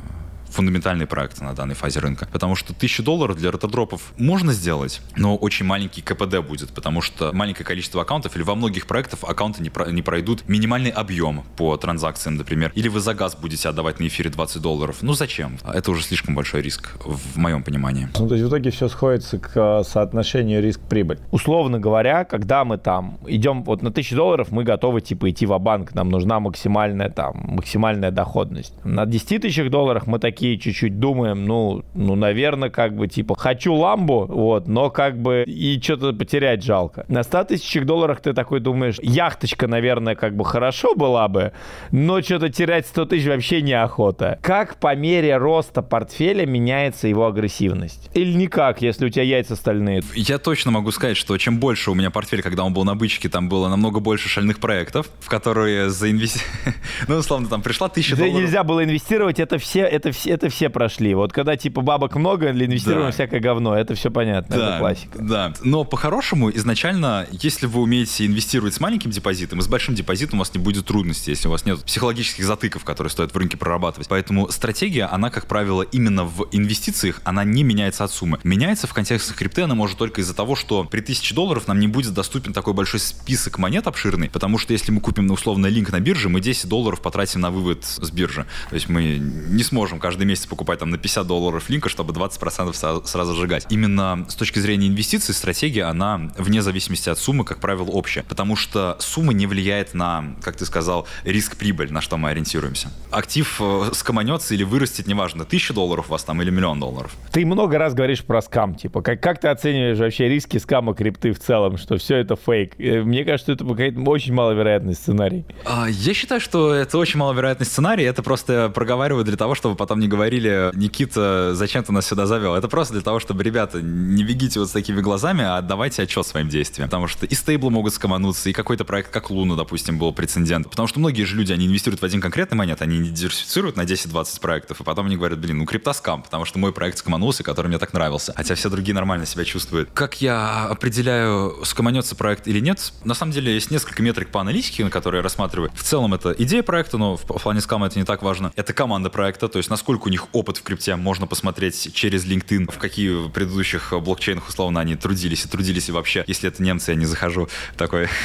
фундаментальные проекты на данной фазе рынка. Потому что тысячу долларов для ретродропов можно сделать, но очень маленький КПД будет, потому что маленькое количество аккаунтов или во многих проектах аккаунты не, про, не пройдут минимальный объем по транзакциям, например. Или вы за газ будете отдавать на эфире 20 долларов. Ну зачем? Это уже слишком большой риск в моем понимании. Ну, то есть в итоге все сходится к э, соотношению риск-прибыль. Условно говоря, когда мы там идем вот на тысячу долларов, мы готовы типа идти в банк нам нужна максимальная там, максимальная доходность. На 10 тысячах долларах мы такие такие чуть-чуть думаем, ну, ну, наверное, как бы, типа, хочу ламбу, вот, но как бы и что-то потерять жалко. На 100 тысячах долларах ты такой думаешь, яхточка, наверное, как бы хорошо была бы, но что-то терять 100 тысяч вообще неохота. Как по мере роста портфеля меняется его агрессивность? Или никак, если у тебя яйца стальные? Я точно могу сказать, что чем больше у меня портфель, когда он был на бычке, там было намного больше шальных проектов, в которые заинвестировали... Ну, условно, там пришла тысяча долларов. нельзя было инвестировать, это все, это все, это все прошли. Вот когда типа бабок много, для инвестирования да. всякое говно, это все понятно, да, это классика. Да, но по-хорошему, изначально, если вы умеете инвестировать с маленьким депозитом и с большим депозитом, у вас не будет трудностей, если у вас нет психологических затыков, которые стоит в рынке прорабатывать. Поэтому стратегия, она, как правило, именно в инвестициях, она не меняется от суммы. Меняется в контексте крипты, она может только из-за того, что при 1000 долларов нам не будет доступен такой большой список монет обширный, потому что если мы купим, условно, линк на бирже, мы 10 долларов потратим на вывод с биржи. То есть мы не сможем каждый месяц покупать там на 50 долларов линка, чтобы 20% сразу сжигать. Именно с точки зрения инвестиций стратегия, она вне зависимости от суммы, как правило, общая. Потому что сумма не влияет на, как ты сказал, риск-прибыль, на что мы ориентируемся. Актив э, скоманется или вырастет, неважно, тысяча долларов у вас там или миллион долларов. Ты много раз говоришь про скам, типа, как, как ты оцениваешь вообще риски скама крипты в целом, что все это фейк? Э, мне кажется, это какой-то очень маловероятный сценарий. А, я считаю, что это очень маловероятный сценарий, это просто проговариваю для того, чтобы потом не говорили, Никита, зачем ты нас сюда завел? Это просто для того, чтобы, ребята, не бегите вот с такими глазами, а отдавайте отчет своим действиям. Потому что и стейблы могут скомануться, и какой-то проект, как Луна, допустим, был прецедент. Потому что многие же люди, они инвестируют в один конкретный монет, они не диверсифицируют на 10-20 проектов, и потом они говорят, блин, ну крипта скам, потому что мой проект скоманулся, который мне так нравился. Хотя все другие нормально себя чувствуют. Как я определяю, скоманется проект или нет? На самом деле есть несколько метрик по аналитике, на которые я рассматриваю. В целом это идея проекта, но в плане скама это не так важно. Это команда проекта, то есть насколько у них опыт в крипте можно посмотреть через LinkedIn, в какие предыдущих блокчейнах условно они трудились и трудились и вообще, если это немцы, я не захожу такой.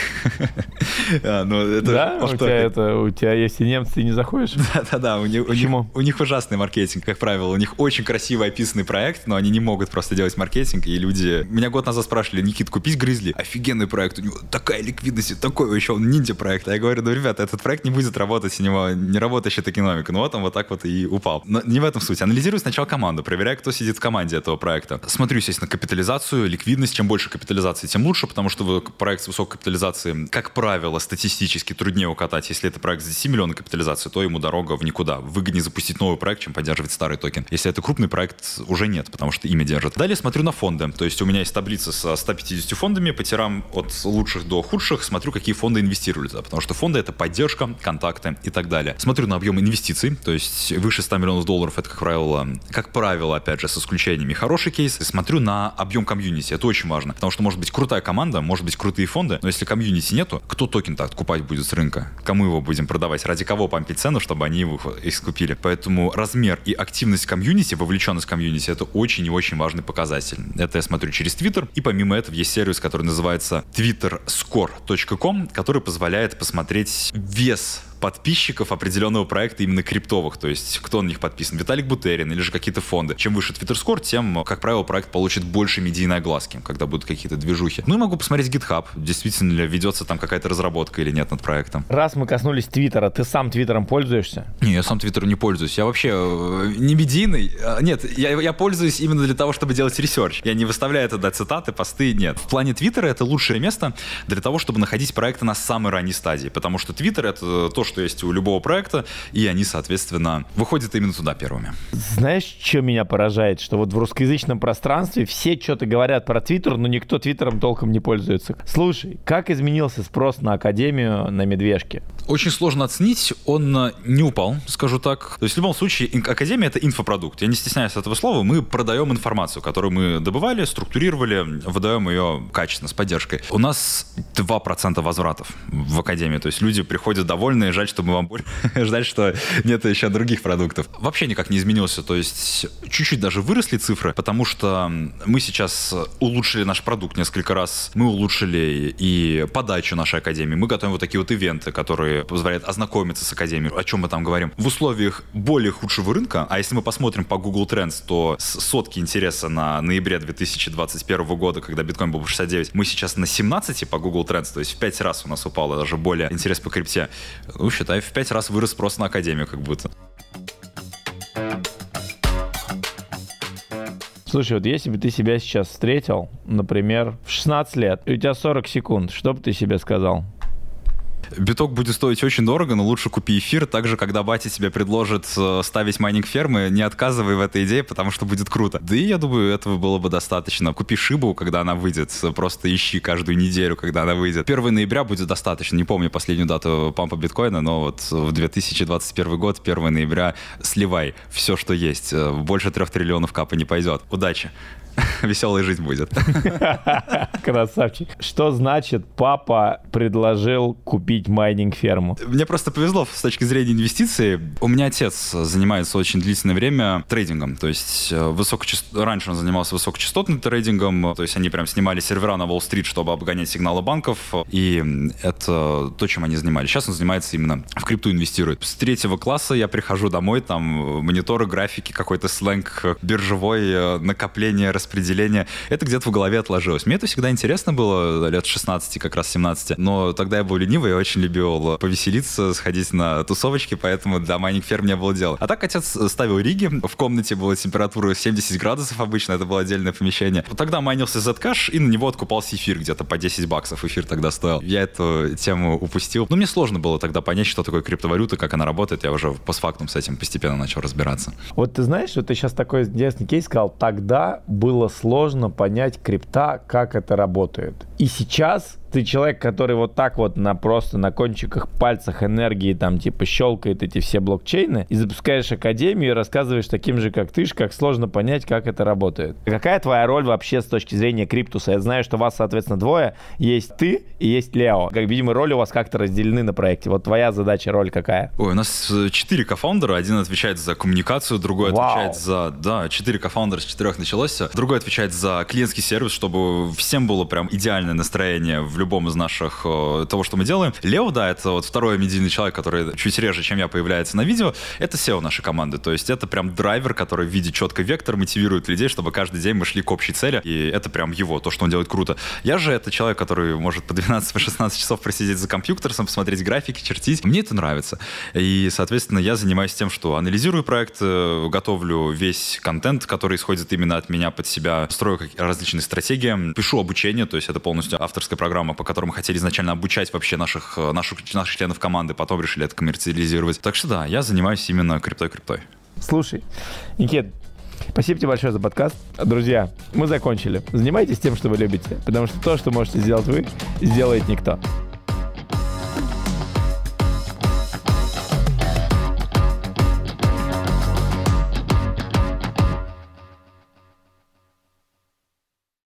А, ну, да, у тебя это, у тебя если немцы, ты не заходишь? Да-да-да, у них, Почему? у них ужасный маркетинг, как правило. У них очень красиво описанный проект, но они не могут просто делать маркетинг, и люди... Меня год назад спрашивали, Никит, купить Гризли? Офигенный проект, у него такая ликвидность, такой еще он ниндзя проект. А я говорю, ну, ребята, этот проект не будет работать, у него не работающая экономика. Ну вот он вот так вот и упал. Но не в этом суть. Анализирую сначала команду, проверяю, кто сидит в команде этого проекта. Смотрю, естественно, капитализацию, ликвидность. Чем больше капитализации, тем лучше, потому что проект с высокой капитализацией, как правило, статистически труднее укатать. Если это проект с 10 миллионов капитализации, то ему дорога в никуда. Выгоднее запустить новый проект, чем поддерживать старый токен. Если это крупный проект, уже нет, потому что имя держит. Далее смотрю на фонды. То есть у меня есть таблица со 150 фондами, по тирам от лучших до худших. Смотрю, какие фонды инвестировали туда, потому что фонды — это поддержка, контакты и так далее. Смотрю на объем инвестиций, то есть выше 100 миллионов долларов, это, как правило, как правило, опять же, с исключениями хороший кейс. Смотрю на объем комьюнити, это очень важно, потому что может быть крутая команда, может быть крутые фонды, но если комьюнити нету, кто токен-то откупать будет с рынка? Кому его будем продавать? Ради кого помпить цену, чтобы они его искупили? Поэтому размер и активность комьюнити, вовлеченность комьюнити, это очень и очень важный показатель. Это я смотрю через Twitter, и помимо этого есть сервис, который называется twitterscore.com, который позволяет посмотреть вес подписчиков определенного проекта именно криптовых, то есть кто на них подписан, Виталик Бутерин или же какие-то фонды. Чем выше Score, тем, как правило, проект получит больше медийной огласки, когда будут какие-то движухи. Ну и могу посмотреть GitHub, действительно ли ведется там какая-то разработка или нет над проектом. Раз мы коснулись Твиттера, ты сам Твиттером пользуешься? Не, я сам Твиттером не пользуюсь. Я вообще э, не медийный. А, нет, я, я пользуюсь именно для того, чтобы делать research. Я не выставляю до цитаты, посты, нет. В плане Твиттера это лучшее место для того, чтобы находить проекты на самой ранней стадии, потому что Твиттер это то, что что есть у любого проекта, и они, соответственно, выходят именно туда первыми. Знаешь, что меня поражает? Что вот в русскоязычном пространстве все что-то говорят про Твиттер, но никто Твиттером толком не пользуется. Слушай, как изменился спрос на Академию на Медвежке? Очень сложно оценить, он э, не упал, скажу так. То есть в любом случае Академия — это инфопродукт. Я не стесняюсь этого слова, мы продаем информацию, которую мы добывали, структурировали, выдаем ее качественно, с поддержкой. У нас 2% возвратов в Академии, то есть люди приходят довольные, жаль, что мы вам больше ждать, что нет еще других продуктов. Вообще никак не изменился, то есть чуть-чуть даже выросли цифры, потому что мы сейчас улучшили наш продукт несколько раз, мы улучшили и подачу нашей академии, мы готовим вот такие вот ивенты, которые позволяют ознакомиться с академией, о чем мы там говорим. В условиях более худшего рынка, а если мы посмотрим по Google Trends, то с сотки интереса на ноябре 2021 года, когда биткоин был по 69, мы сейчас на 17 по Google Trends, то есть в 5 раз у нас упало даже более интерес по крипте. Ну, считай, в пять раз вырос спрос на Академию как будто. Слушай, вот если бы ты себя сейчас встретил, например, в 16 лет, и у тебя 40 секунд, что бы ты себе сказал? Биток будет стоить очень дорого, но лучше купи эфир. Также, когда батя тебе предложит э, ставить майнинг фермы, не отказывай в этой идее, потому что будет круто. Да и я думаю, этого было бы достаточно. Купи шибу, когда она выйдет. Просто ищи каждую неделю, когда она выйдет. 1 ноября будет достаточно. Не помню последнюю дату пампа биткоина, но вот в 2021 год, 1 ноября, сливай все, что есть. Э, больше трех триллионов капа не пойдет. Удачи! веселая жизнь будет. Красавчик. Что значит папа предложил купить майнинг-ферму? Мне просто повезло с точки зрения инвестиций. У меня отец занимается очень длительное время трейдингом. То есть э, высокочаст... раньше он занимался высокочастотным трейдингом. То есть они прям снимали сервера на Уолл-стрит, чтобы обгонять сигналы банков. И это то, чем они занимались. Сейчас он занимается именно в крипту инвестирует. С третьего класса я прихожу домой, там мониторы, графики, какой-то сленг биржевой, э, накопление, распределение. Это где-то в голове отложилось. Мне это всегда интересно было, лет 16, как раз 17. Но тогда я был ленивый, я очень любил повеселиться, сходить на тусовочки, поэтому до майнинг ферм не было дела. А так отец ставил риги, в комнате была температура 70 градусов обычно, это было отдельное помещение. Тогда майнился Z-Cash, и на него откупался эфир где-то по 10 баксов эфир тогда стоил. Я эту тему упустил. Но мне сложно было тогда понять, что такое криптовалюта, как она работает. Я уже постфактум с этим постепенно начал разбираться. Вот ты знаешь, что ты сейчас такой интересный кейс сказал. Тогда был было сложно понять крипта, как это работает. И сейчас ты человек, который вот так вот на просто на кончиках пальцах энергии там типа щелкает эти все блокчейны и запускаешь академию и рассказываешь таким же, как ты, как сложно понять, как это работает. Какая твоя роль вообще с точки зрения криптуса? Я знаю, что вас, соответственно, двое. Есть ты и есть Лео. Как, видимо, роли у вас как-то разделены на проекте. Вот твоя задача, роль какая? Ой, у нас э, четыре кофаундера. Один отвечает за коммуникацию, другой Вау. отвечает за... Да, четыре кофаундера с четырех началось. Другой отвечает за клиентский сервис, чтобы всем было прям идеальное настроение в любом из наших э, того, что мы делаем. Лео, да, это вот второй медийный человек, который чуть реже, чем я, появляется на видео. Это SEO нашей команды. То есть это прям драйвер, который в виде четко вектор мотивирует людей, чтобы каждый день мы шли к общей цели. И это прям его, то, что он делает круто. Я же это человек, который может по 12-16 часов просидеть за компьютером, посмотреть графики, чертить. Мне это нравится. И, соответственно, я занимаюсь тем, что анализирую проект, э, готовлю весь контент, который исходит именно от меня под себя, строю различные стратегии, пишу обучение, то есть это полностью авторская программа, по которой хотели изначально обучать вообще наших, э, наших, наших членов команды, потом решили это коммерциализировать. Так что да, я занимаюсь именно криптой-криптой. Слушай, Никит, Спасибо тебе большое за подкаст. Друзья, мы закончили. Занимайтесь тем, что вы любите, потому что то, что можете сделать вы, сделает никто.